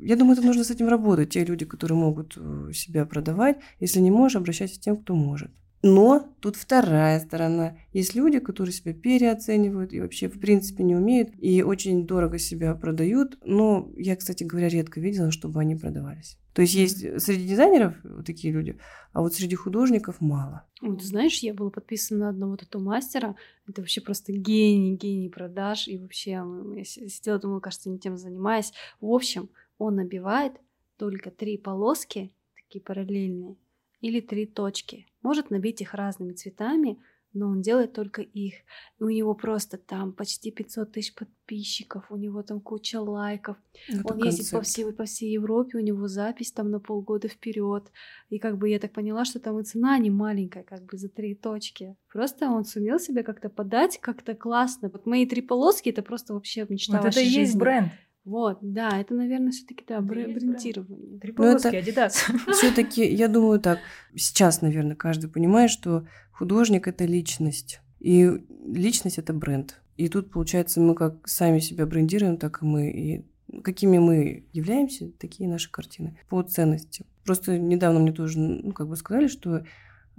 C: Я думаю, это нужно с этим работать. Те люди, которые могут э, себя продавать, если не можешь, обращайся к тем, кто может. Но тут вторая сторона. Есть люди, которые себя переоценивают и вообще в принципе не умеют и очень дорого себя продают. Но я, кстати говоря, редко видела, чтобы они продавались. То есть есть среди дизайнеров вот такие люди, а вот среди художников мало.
B: Вот знаешь, я была подписана на одного тату-мастера. Это вообще просто гений, гений продаж. И вообще я сидела, думала, кажется, не тем занимаюсь. В общем, он набивает только три полоски, такие параллельные, или три точки. Может набить их разными цветами, но он делает только их. И у него просто там почти 500 тысяч подписчиков, у него там куча лайков. Это он концепт. ездит по всей, по всей Европе, у него запись там на полгода вперед. И как бы я так поняла, что там и цена не маленькая, как бы за три точки. Просто он сумел себя как-то подать, как-то классно. Вот мои три полоски это просто вообще мечта
A: вот это и есть бренд.
B: Вот, да, это, наверное, все-таки да, брендирование.
A: Три полоски, Adidas.
C: Все-таки, я думаю так, сейчас, наверное, каждый понимает, что художник это личность. И личность это бренд. И тут, получается, мы как сами себя брендируем, так и мы. И какими мы являемся, такие наши картины по ценности. Просто недавно мне тоже, ну, как бы сказали, что э,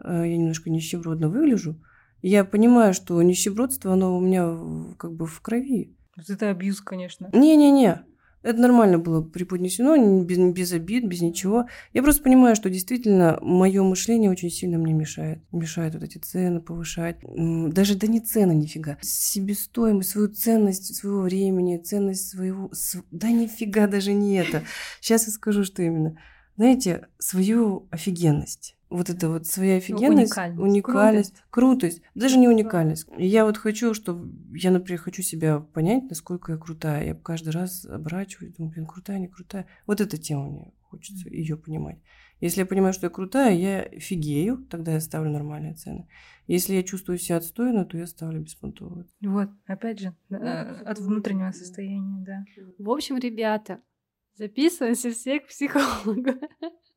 C: я немножко нищебродно выгляжу. И я понимаю, что нищебродство, оно у меня как бы в крови.
A: Это абьюз, конечно.
C: Не-не-не. Это нормально было преподнесено, без, без обид, без ничего. Я просто понимаю, что действительно мое мышление очень сильно мне мешает. Мешает вот эти цены повышать. Даже да не цены нифига. Себестоимость, свою ценность своего времени, ценность своего... Да нифига даже не это. Сейчас я скажу, что именно. Знаете, свою офигенность вот это вот своя офигенность, уникальность, уникальность крутость. крутость, даже не уникальность. И я вот хочу, чтобы я, например, хочу себя понять, насколько я крутая. Я каждый раз оборачиваюсь, думаю, блин, крутая, не крутая. Вот эта тема мне хочется ее понимать. Если я понимаю, что я крутая, я фигею, тогда я ставлю нормальные цены. Если я чувствую себя отстойно, то я ставлю беспонтовые.
A: Вот, опять же, э, от внутреннего состояния, да.
B: В общем, ребята, записываемся все к психологу.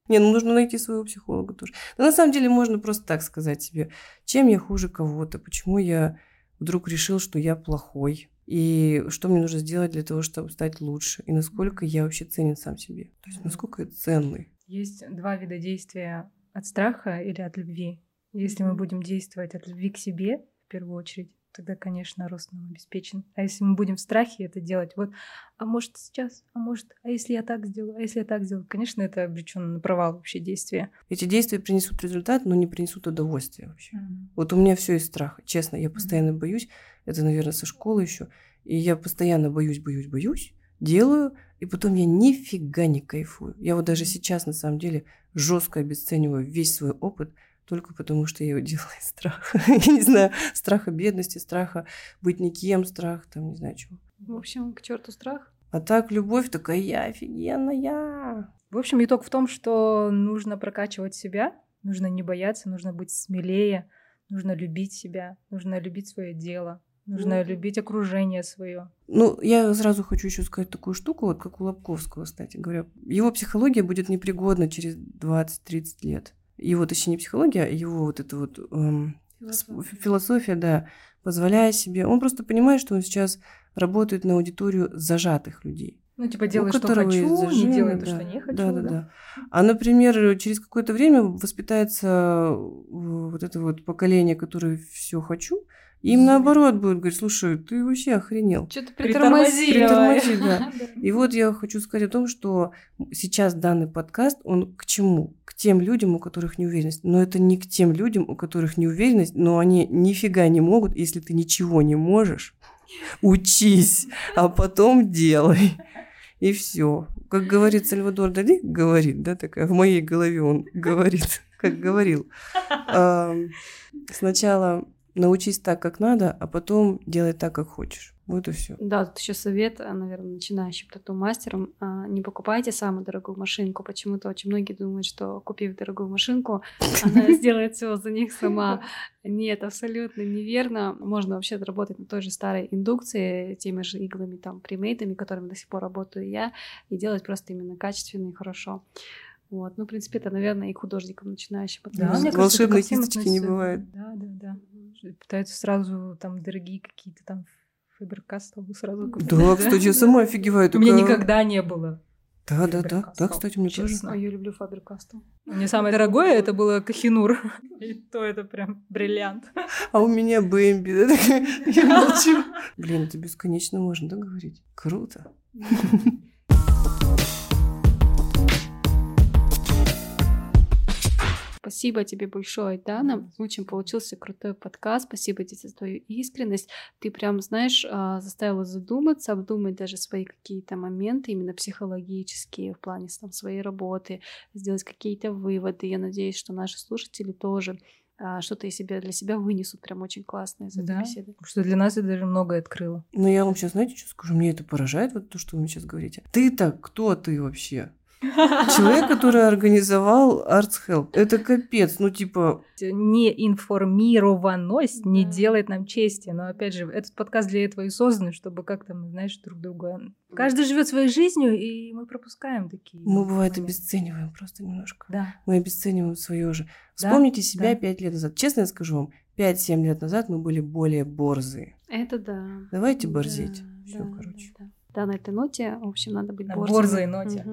C: Не, ну нужно найти своего психолога тоже. Но на самом деле можно просто так сказать себе, чем я хуже кого-то, почему я вдруг решил, что я плохой, и что мне нужно сделать для того, чтобы стать лучше, и насколько я вообще ценен сам себе, то есть насколько я ценный.
A: Есть два вида действия от страха или от любви. Если мы будем действовать от любви к себе, в первую очередь, тогда, конечно, рост нам обеспечен. А если мы будем в страхе это делать, вот, а может сейчас, а может, а если я так сделаю, а если я так сделаю, конечно, это обречено на провал вообще действия.
C: Эти действия принесут результат, но не принесут удовольствия вообще. Mm-hmm. Вот у меня все из страха, честно, я постоянно mm-hmm. боюсь, это, наверное, со школы еще, и я постоянно боюсь, боюсь, боюсь, делаю, и потом я нифига не кайфую. Я вот даже сейчас, на самом деле, жестко обесцениваю весь свой опыт – только потому, что я его делала из страха. я не знаю, страха бедности, страха быть никем, страх там, не знаю чего.
B: В общем, к черту страх.
C: А так любовь такая, я офигенная.
A: В общем, итог в том, что нужно прокачивать себя, нужно не бояться, нужно быть смелее, нужно любить себя, нужно любить свое дело, нужно ну, любить окружение свое.
C: Ну, я сразу хочу еще сказать такую штуку, вот как у Лобковского, кстати говоря. Его психология будет непригодна через 20-30 лет его, точнее, не психология, а его вот эта вот эм, философия. философия, да, позволяя себе. Он просто понимает, что он сейчас работает на аудиторию зажатых людей.
A: Ну, типа, делай, что хочу, зажим, не делай да, то, что не хочу.
C: Да, да, да, да. А, например, через какое-то время воспитается вот это вот поколение, которое все хочу, им наоборот будет говорить, слушай, ты вообще охренел.
B: Что-то притормози.
C: Притормози, да. И вот я хочу сказать о том, что сейчас данный подкаст, он к чему? К тем людям, у которых неуверенность. Но это не к тем людям, у которых неуверенность, но они нифига не могут, если ты ничего не можешь. Учись, а потом делай. И все. Как говорит Сальвадор Дали, говорит, да, такая, в моей голове он говорит. как говорил. Сначала научись так, как надо, а потом делай так, как хочешь. Вот и все.
B: Да, тут еще совет, а, наверное, начинающим тату-мастерам. а, Не покупайте самую дорогую машинку. Почему-то очень многие думают, что купив дорогую машинку, она сделает все за них сама. Нет, абсолютно неверно. Можно вообще работать на той же старой индукции, теми же иглами, там, примейтами, которыми до сих пор работаю я, и делать просто именно качественно и хорошо. Вот. Ну, в принципе, это, наверное, и художникам начинающим.
A: Да,
B: относится.
A: мне кажется,
C: Волшебной кисточки не бывает.
A: Да, да, да. Пытаются сразу там дорогие какие-то там фиберкастовы сразу купить.
C: Да, кстати, я сама офигеваю.
A: У меня никогда не было.
C: Да, да, да. Да, кстати, мне тоже.
B: Ой, я люблю Фабер Кастел.
A: Мне самое дорогое это было Кахинур. И то это прям бриллиант.
C: А у меня Бэмби. Я молчу. Блин, это бесконечно можно, да, говорить? Круто.
B: Спасибо тебе большое, Дана. Очень получился крутой подкаст. Спасибо тебе за твою искренность. Ты прям, знаешь, а, заставила задуматься, обдумать даже свои какие-то моменты, именно психологические в плане там, своей работы, сделать какие-то выводы. Я надеюсь, что наши слушатели тоже а, что-то из себя для себя вынесут прям очень классно из этой
A: Да.
B: беседы.
A: Потому что для нас это даже многое открыло.
C: Но я вам сейчас, знаете, что скажу? Мне это поражает, вот то, что вы мне сейчас говорите. Ты-то кто ты вообще? Человек, который организовал Arts Help. Это капец. Ну, типа,
A: Неинформированность не
B: Да.
A: делает нам чести. Но опять же, этот подкаст для этого и создан, чтобы как-то мы, знаешь, друг друга... Каждый живет своей жизнью, и мы пропускаем такие
C: мы бывает
A: моменты.
C: обесцениваем просто немножко.
A: Да.
C: Мы обесцениваем свое же.
A: Да,
C: Вспомните себя
A: да.
C: пять лет назад. Честно я скажу вам, 5-7 лет назад мы были более борзые.
B: Это да.
C: Давайте
B: Да,
C: борзеть. Все,
B: да,
C: короче.
B: да, да. Да, на этой ноте, в общем, надо быть
A: На борзой ноте.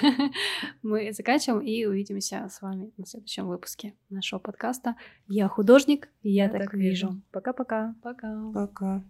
B: Мы заканчиваем и увидимся с вами на следующем выпуске нашего подкаста. Я художник, и я, так, вижу.
A: Пока-пока.
B: Пока.
C: Пока.